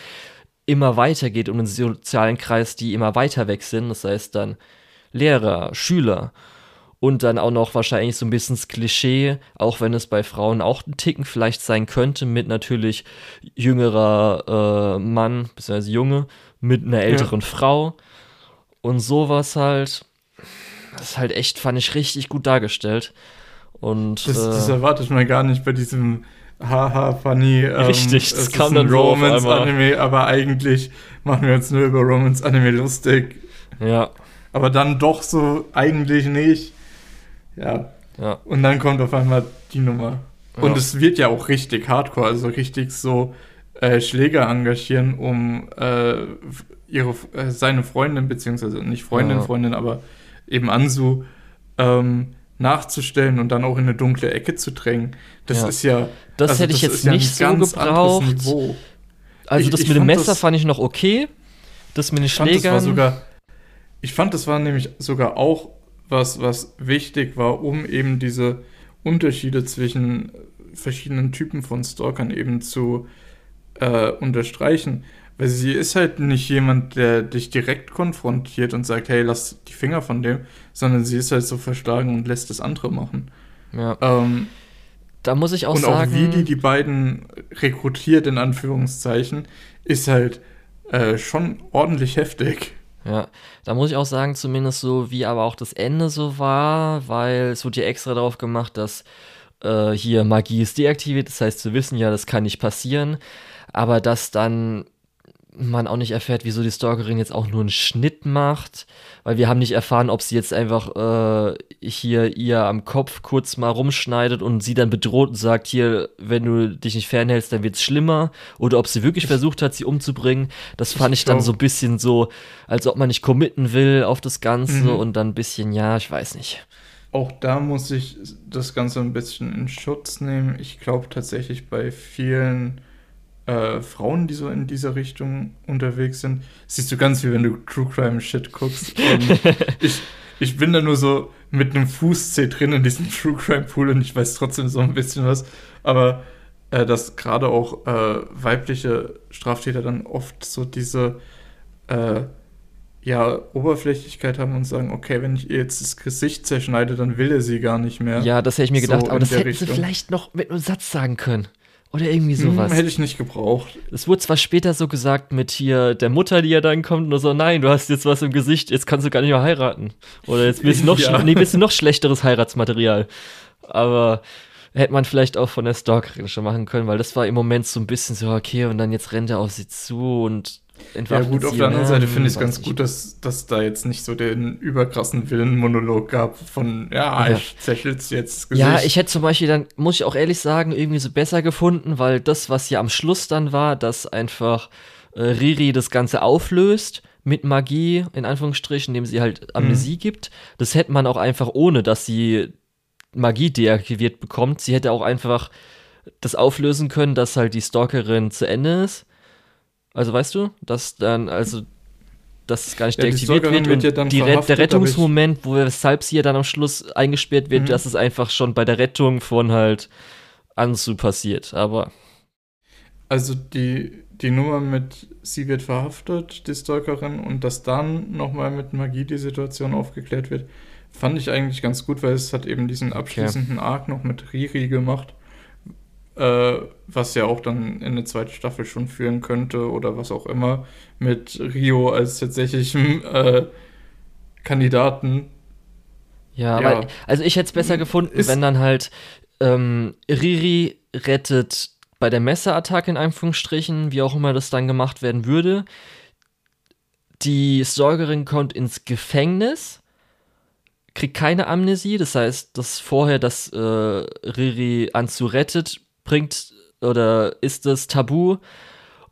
immer weiter geht um den sozialen Kreis, die immer weiter weg sind, das heißt dann Lehrer, Schüler, und dann auch noch wahrscheinlich so ein bisschen das Klischee, auch wenn es bei Frauen auch ein Ticken vielleicht sein könnte, mit natürlich jüngerer äh, Mann, beziehungsweise Junge, mit einer älteren ja. Frau und sowas halt. Das ist halt echt, fand ich richtig gut dargestellt. Und,
das, äh, das erwartet man gar nicht bei diesem haha, funny.
Ähm, richtig, das kam
dann Romance-Anime, aber eigentlich machen wir uns nur über Romance-Anime lustig.
Ja.
Aber dann doch so eigentlich nicht. Ja. ja. Und dann kommt auf einmal die Nummer. Ja. Und es wird ja auch richtig hardcore, also richtig so äh, Schläger engagieren, um äh, ihre, äh, seine Freundin, beziehungsweise nicht Freundin, ja. Freundin, aber eben Ansu, ähm, nachzustellen und dann auch in eine dunkle Ecke zu drängen. Das ja. ist ja.
Das also hätte ich jetzt nicht so gebraucht. Also ich, das ich mit dem Messer das, fand ich noch okay. Das mit den Schlägern. Fand, das war
sogar, ich fand, das war nämlich sogar auch was, was wichtig war, um eben diese Unterschiede zwischen verschiedenen Typen von Stalkern eben zu äh, unterstreichen. Weil sie ist halt nicht jemand, der dich direkt konfrontiert und sagt, hey, lass die Finger von dem, sondern sie ist halt so verschlagen und lässt das andere machen.
Ja. Ähm, da muss ich auch und sagen.
Und auch wie die die beiden rekrutiert, in Anführungszeichen, ist halt äh, schon ordentlich heftig.
Ja, da muss ich auch sagen, zumindest so, wie aber auch das Ende so war, weil es wurde ja extra darauf gemacht, dass äh, hier Magie ist deaktiviert, das heißt, zu wissen ja, das kann nicht passieren, aber dass dann man auch nicht erfährt, wieso die Stalkerin jetzt auch nur einen Schnitt macht, weil wir haben nicht erfahren, ob sie jetzt einfach äh, hier ihr am Kopf kurz mal rumschneidet und sie dann bedroht und sagt, hier, wenn du dich nicht fernhältst, dann wird's schlimmer, oder ob sie wirklich versucht hat, sie umzubringen. Das fand ich, ich dann so ein bisschen so, als ob man nicht committen will auf das Ganze mhm. und dann ein bisschen, ja, ich weiß nicht.
Auch da muss ich das Ganze ein bisschen in Schutz nehmen. Ich glaube tatsächlich bei vielen äh, Frauen, die so in dieser Richtung unterwegs sind. siehst du ganz wie wenn du True Crime Shit guckst. Und ich, ich bin da nur so mit einem Fußzeh drin in diesem True Crime Pool und ich weiß trotzdem so ein bisschen was. Aber äh, dass gerade auch äh, weibliche Straftäter dann oft so diese äh, ja, Oberflächlichkeit haben und sagen, okay, wenn ich ihr jetzt das Gesicht zerschneide, dann will er sie gar nicht mehr.
Ja, das hätte ich mir gedacht, so aber das hätten Richtung. sie vielleicht noch mit einem Satz sagen können. Oder irgendwie hm, sowas.
Hm, hätte ich nicht gebraucht.
Es wurde zwar später so gesagt mit hier der Mutter, die ja dann kommt und so, nein, du hast jetzt was im Gesicht, jetzt kannst du gar nicht mehr heiraten. Oder jetzt bist du noch, ja. nee, bist du noch schlechteres Heiratsmaterial. Aber hätte man vielleicht auch von der Stalkerin schon machen können, weil das war im Moment so ein bisschen so, okay, und dann jetzt rennt er auf sie zu und
ja gut, auf der anderen Seite finde ich es ganz gut, dass, dass da jetzt nicht so den überkrassen Willenmonolog gab von, ja, ja. ich zächel's jetzt
Gesicht. Ja, ich hätte zum Beispiel dann, muss ich auch ehrlich sagen, irgendwie so besser gefunden, weil das, was ja am Schluss dann war, dass einfach äh, Riri das Ganze auflöst mit Magie, in Anführungsstrichen, indem sie halt Amnesie mhm. gibt, das hätte man auch einfach ohne, dass sie Magie deaktiviert bekommt. Sie hätte auch einfach das auflösen können, dass halt die Stalkerin zu Ende ist also weißt du, dass dann, also dass es gar nicht ja, deaktiviert wird, wird ja die der Rettungsmoment, wo weshalb sie ja dann am Schluss eingesperrt wird, mhm. dass es einfach schon bei der Rettung von halt Anzu passiert, aber
also die, die Nummer mit sie wird verhaftet, die Stalkerin, und dass dann nochmal mit Magie die Situation aufgeklärt wird, fand ich eigentlich ganz gut, weil es hat eben diesen abschließenden okay. Arc noch mit Riri gemacht, äh, was ja auch dann in eine zweite Staffel schon führen könnte oder was auch immer, mit Rio als tatsächlichen äh, Kandidaten.
Ja, ja. Aber, also ich hätte es besser gefunden, ist, wenn dann halt ähm, Riri rettet bei der Messerattacke in Anführungsstrichen, wie auch immer das dann gemacht werden würde. Die Stalkerin kommt ins Gefängnis, kriegt keine Amnesie, das heißt, dass vorher das äh, Riri Anzu rettet, bringt oder ist das Tabu.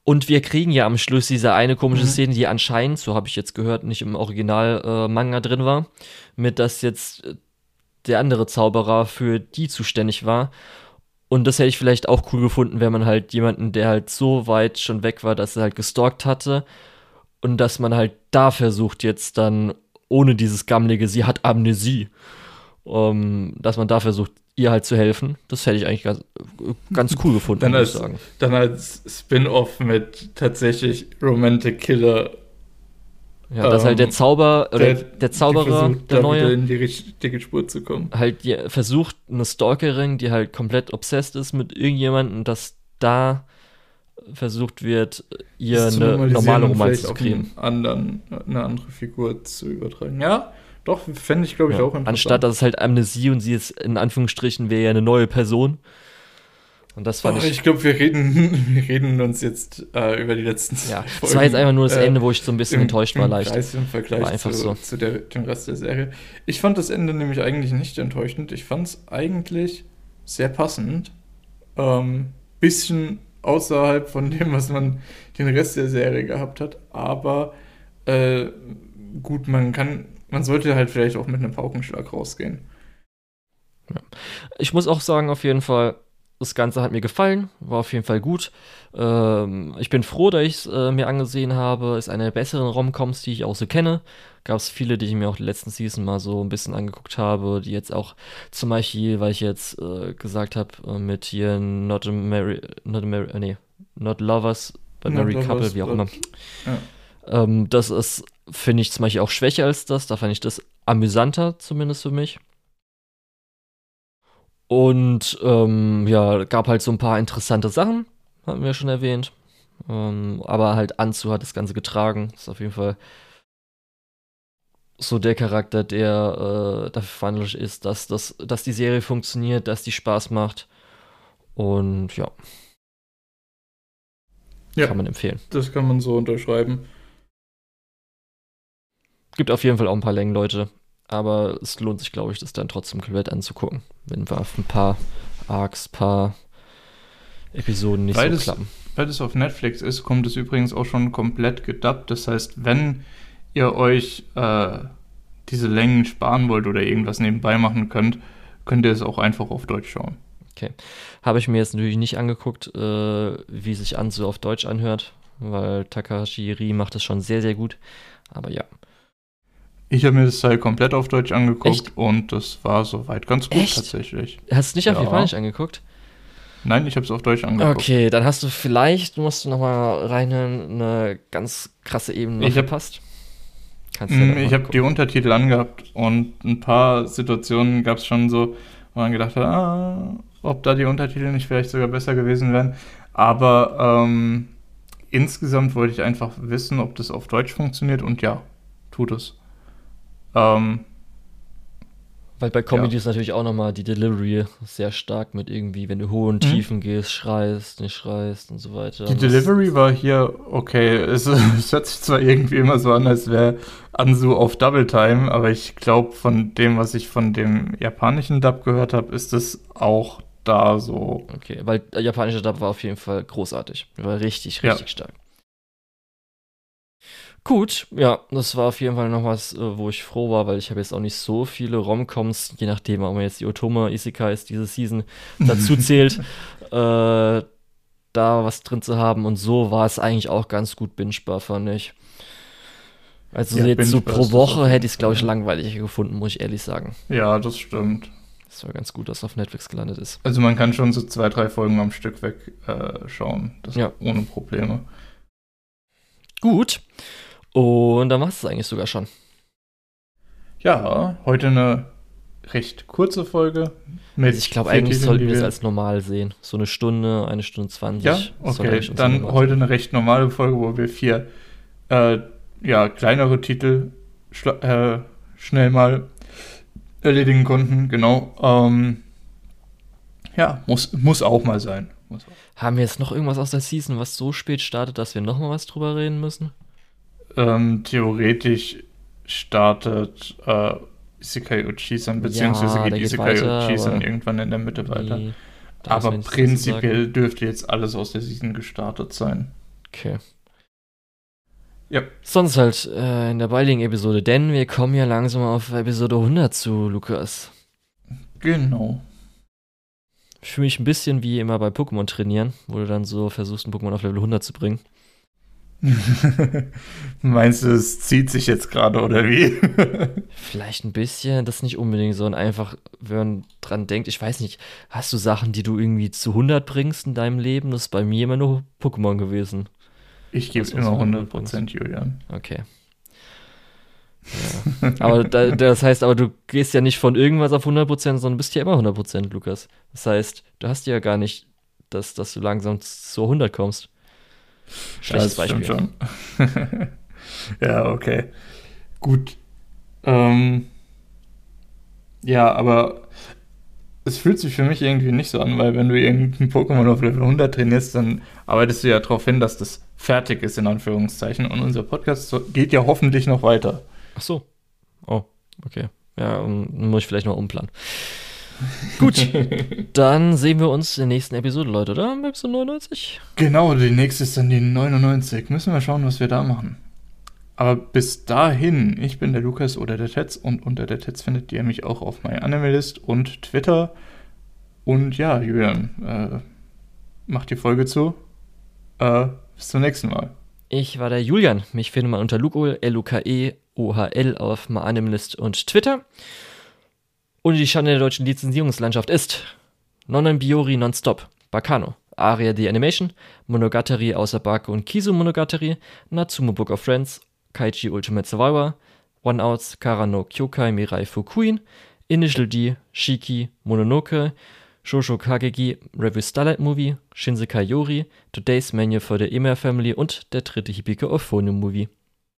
Und wir kriegen ja am Schluss diese eine komische mhm. Szene, die anscheinend, so habe ich jetzt gehört, nicht im Original-Manga äh, drin war, mit dass jetzt äh, der andere Zauberer für die zuständig war. Und das hätte ich vielleicht auch cool gefunden, wenn man halt jemanden, der halt so weit schon weg war, dass er halt gestalkt hatte. Und dass man halt da versucht, jetzt dann ohne dieses gammelige, sie hat Amnesie, um, dass man da versucht, ihr halt zu helfen. Das hätte ich eigentlich ganz, ganz cool gefunden,
dann als, sagen. Dann als Spin-off mit tatsächlich Romantic Killer
ja, dass ähm, halt der ähm, Zauber oder der, der Zauberer, versucht, der neue,
in die richtige Spur zu kommen.
Halt die, versucht eine Stalkerin, die halt komplett obsessed ist mit irgendjemandem, dass da versucht wird, ihr eine normale Romanze zu kriegen.
Anderen, eine andere Figur zu übertragen. Ja, doch, fände ich, glaube ich, ja, auch interessant.
Anstatt, dass es halt Amnesie und sie ist in Anführungsstrichen wäre ja eine neue Person. Und das fand oh,
ich. Ich glaube, wir reden, wir reden uns jetzt äh, über die letzten
Ja, das war jetzt einfach nur das äh, Ende, wo ich so ein bisschen im, enttäuscht war, leicht.
Kreis Im Vergleich war einfach zu, so. zu der, dem Rest der Serie. Ich fand das Ende nämlich eigentlich nicht enttäuschend. Ich fand es eigentlich sehr passend. Ähm, bisschen außerhalb von dem, was man den Rest der Serie gehabt hat. Aber äh, gut, man kann, man sollte halt vielleicht auch mit einem Paukenschlag rausgehen.
Ja. Ich muss auch sagen, auf jeden Fall, das Ganze hat mir gefallen, war auf jeden Fall gut. Ähm, ich bin froh, dass ich es äh, mir angesehen habe. Ist eine der besseren Romcoms, die ich auch so kenne. Gab es viele, die ich mir auch die letzten Season mal so ein bisschen angeguckt habe, die jetzt auch zum Beispiel, weil ich jetzt äh, gesagt habe, äh, mit hier Not a Mary, Not a Mary, äh, nee, Not Lovers, but Married Couple, wie auch immer. Ja. Ähm, das ist, finde ich zum Beispiel auch schwächer als das. Da fand ich das amüsanter, zumindest für mich. Und ähm, ja, gab halt so ein paar interessante Sachen, hatten wir schon erwähnt. Ähm, aber halt Anzu hat das Ganze getragen. Ist auf jeden Fall so der Charakter, der äh, dafür verantwortlich ist, dass, dass, dass die Serie funktioniert, dass die Spaß macht. Und ja.
Ja. Kann man empfehlen. Das kann man so unterschreiben.
Gibt auf jeden Fall auch ein paar Längen, Leute. Aber es lohnt sich, glaube ich, das dann trotzdem komplett anzugucken, wenn wir auf ein paar Arcs, paar Episoden nicht
weil
so klappen.
Weil es auf Netflix ist, kommt es übrigens auch schon komplett gedubbt. Das heißt, wenn ihr euch äh, diese Längen sparen wollt oder irgendwas nebenbei machen könnt, könnt ihr es auch einfach auf Deutsch schauen.
Okay. Habe ich mir jetzt natürlich nicht angeguckt, äh, wie sich Anzu auf Deutsch anhört, weil Takahashi Ri macht es schon sehr, sehr gut. Aber ja,
ich habe mir das Teil komplett auf Deutsch angeguckt Echt? und das war soweit ganz gut Echt? tatsächlich.
Hast du nicht auf Japanisch angeguckt?
Nein, ich habe es auf Deutsch angeguckt.
Okay, dann hast du vielleicht, musst du nochmal reinhören, eine ganz krasse Ebene
ich verpasst. Kannst du mm, ich habe die Untertitel angehabt und ein paar Situationen gab es schon so, wo man gedacht hat, ah, ob da die Untertitel nicht vielleicht sogar besser gewesen wären. Aber ähm, insgesamt wollte ich einfach wissen, ob das auf Deutsch funktioniert und ja, tut es. Ähm,
Weil bei Comedy ja. ist natürlich auch nochmal die Delivery sehr stark mit irgendwie, wenn du hohe und mhm. Tiefen gehst, schreist, nicht schreist und so weiter.
Die Delivery war hier okay. Es, es, hört sich zwar irgendwie immer so an, als wäre Ansu auf Double Time, aber ich glaube, von dem, was ich von dem japanischen Dub gehört habe, ist es auch da so.
Okay, weil der japanische Dub war auf jeden Fall großartig. War richtig, richtig ja. stark. Gut, ja, das war auf jeden Fall noch was, äh, wo ich froh war, weil ich habe jetzt auch nicht so viele Romcoms, je nachdem, ob man jetzt die Otoma Isekais diese Season dazu zählt, äh, da was drin zu haben. Und so war es eigentlich auch ganz gut bingebar, fand ich. Also ja, jetzt so pro Woche hätte ich es, glaube ich, langweiliger gefunden, muss ich ehrlich sagen.
Ja, das stimmt.
Das war ganz gut, dass es auf Netflix gelandet ist.
Also man kann schon so zwei, drei Folgen am Stück wegschauen. Äh, das ja. ohne Probleme.
Gut. Und dann machst du es eigentlich sogar schon.
Ja, heute eine recht kurze Folge.
Also ich glaube, eigentlich sollten wir es als normal sehen. So eine Stunde, eine Stunde zwanzig.
Ja, okay. Dann heute eine recht normale Folge, wo wir vier äh, ja, kleinere Titel äh, schnell mal erledigen konnten. Genau. Ähm, ja, muss, muss auch mal sein. Auch.
Haben wir jetzt noch irgendwas aus der Season, was so spät startet, dass wir noch mal was drüber reden müssen?
Ähm, theoretisch startet äh, Isekai Uchisan, beziehungsweise ja, geht Isekai Uchisan irgendwann in der Mitte weiter. aber prinzipiell dürfte jetzt alles aus der Season gestartet sein.
Okay. Ja. Sonst halt äh, in der baldigen Episode, denn wir kommen ja langsam auf Episode 100 zu, Lukas.
Genau.
Ich fühle mich ein bisschen wie immer bei Pokémon trainieren, wo du dann so versuchst, ein Pokémon auf Level 100 zu bringen.
Meinst du, es zieht sich jetzt gerade oder wie?
Vielleicht ein bisschen, das nicht unbedingt, sondern einfach, wenn man dran denkt, ich weiß nicht, hast du Sachen, die du irgendwie zu 100 bringst in deinem Leben? Das ist bei mir immer nur Pokémon gewesen.
Ich gebe immer 100 Prozent, Julian.
Okay. Ja. aber da, das heißt, aber du gehst ja nicht von irgendwas auf 100 Prozent, sondern bist ja immer 100 Prozent, Lukas. Das heißt, du hast ja gar nicht, dass, dass du langsam zu 100 kommst.
Schlechtes ja, Beispiel. Schon. ja, okay. Gut. Ähm, ja, aber es fühlt sich für mich irgendwie nicht so an, weil wenn du irgendein Pokémon auf Level 100 trainierst, dann arbeitest du ja darauf hin, dass das fertig ist, in Anführungszeichen. Und unser Podcast geht ja hoffentlich noch weiter.
Ach so. Oh, okay. Ja, muss ich vielleicht noch umplanen. Gut, dann sehen wir uns in der nächsten Episode, Leute, oder? Episode 99?
Genau, die nächste ist dann die 99. Müssen wir schauen, was wir da machen. Aber bis dahin, ich bin der Lukas oder der Tetz und unter der Tetz findet ihr mich auch auf MyAnimalist und Twitter. Und ja, Julian, äh, macht die Folge zu. Äh, bis zum nächsten Mal.
Ich war der Julian. Mich findet man unter Lukol, L-U-K-E, O-H-L auf MyAnimalist und Twitter. Und die Schande der deutschen Lizenzierungslandschaft ist Nonnen Biori Nonstop, Bacano, Aria the Animation, Monogatari außer Baku und Kizu Monogatari, Natsumo Book of Friends Kaiji Ultimate Survivor, One Outs, Kara no Kyokai Mirai Fukuin, Initial D, Shiki, Mononoke, Shosho Kageki, Review Starlight Movie, Shinsekai Yori, Today's Menu for the Emer Family und der dritte Hibike of Phone Movie.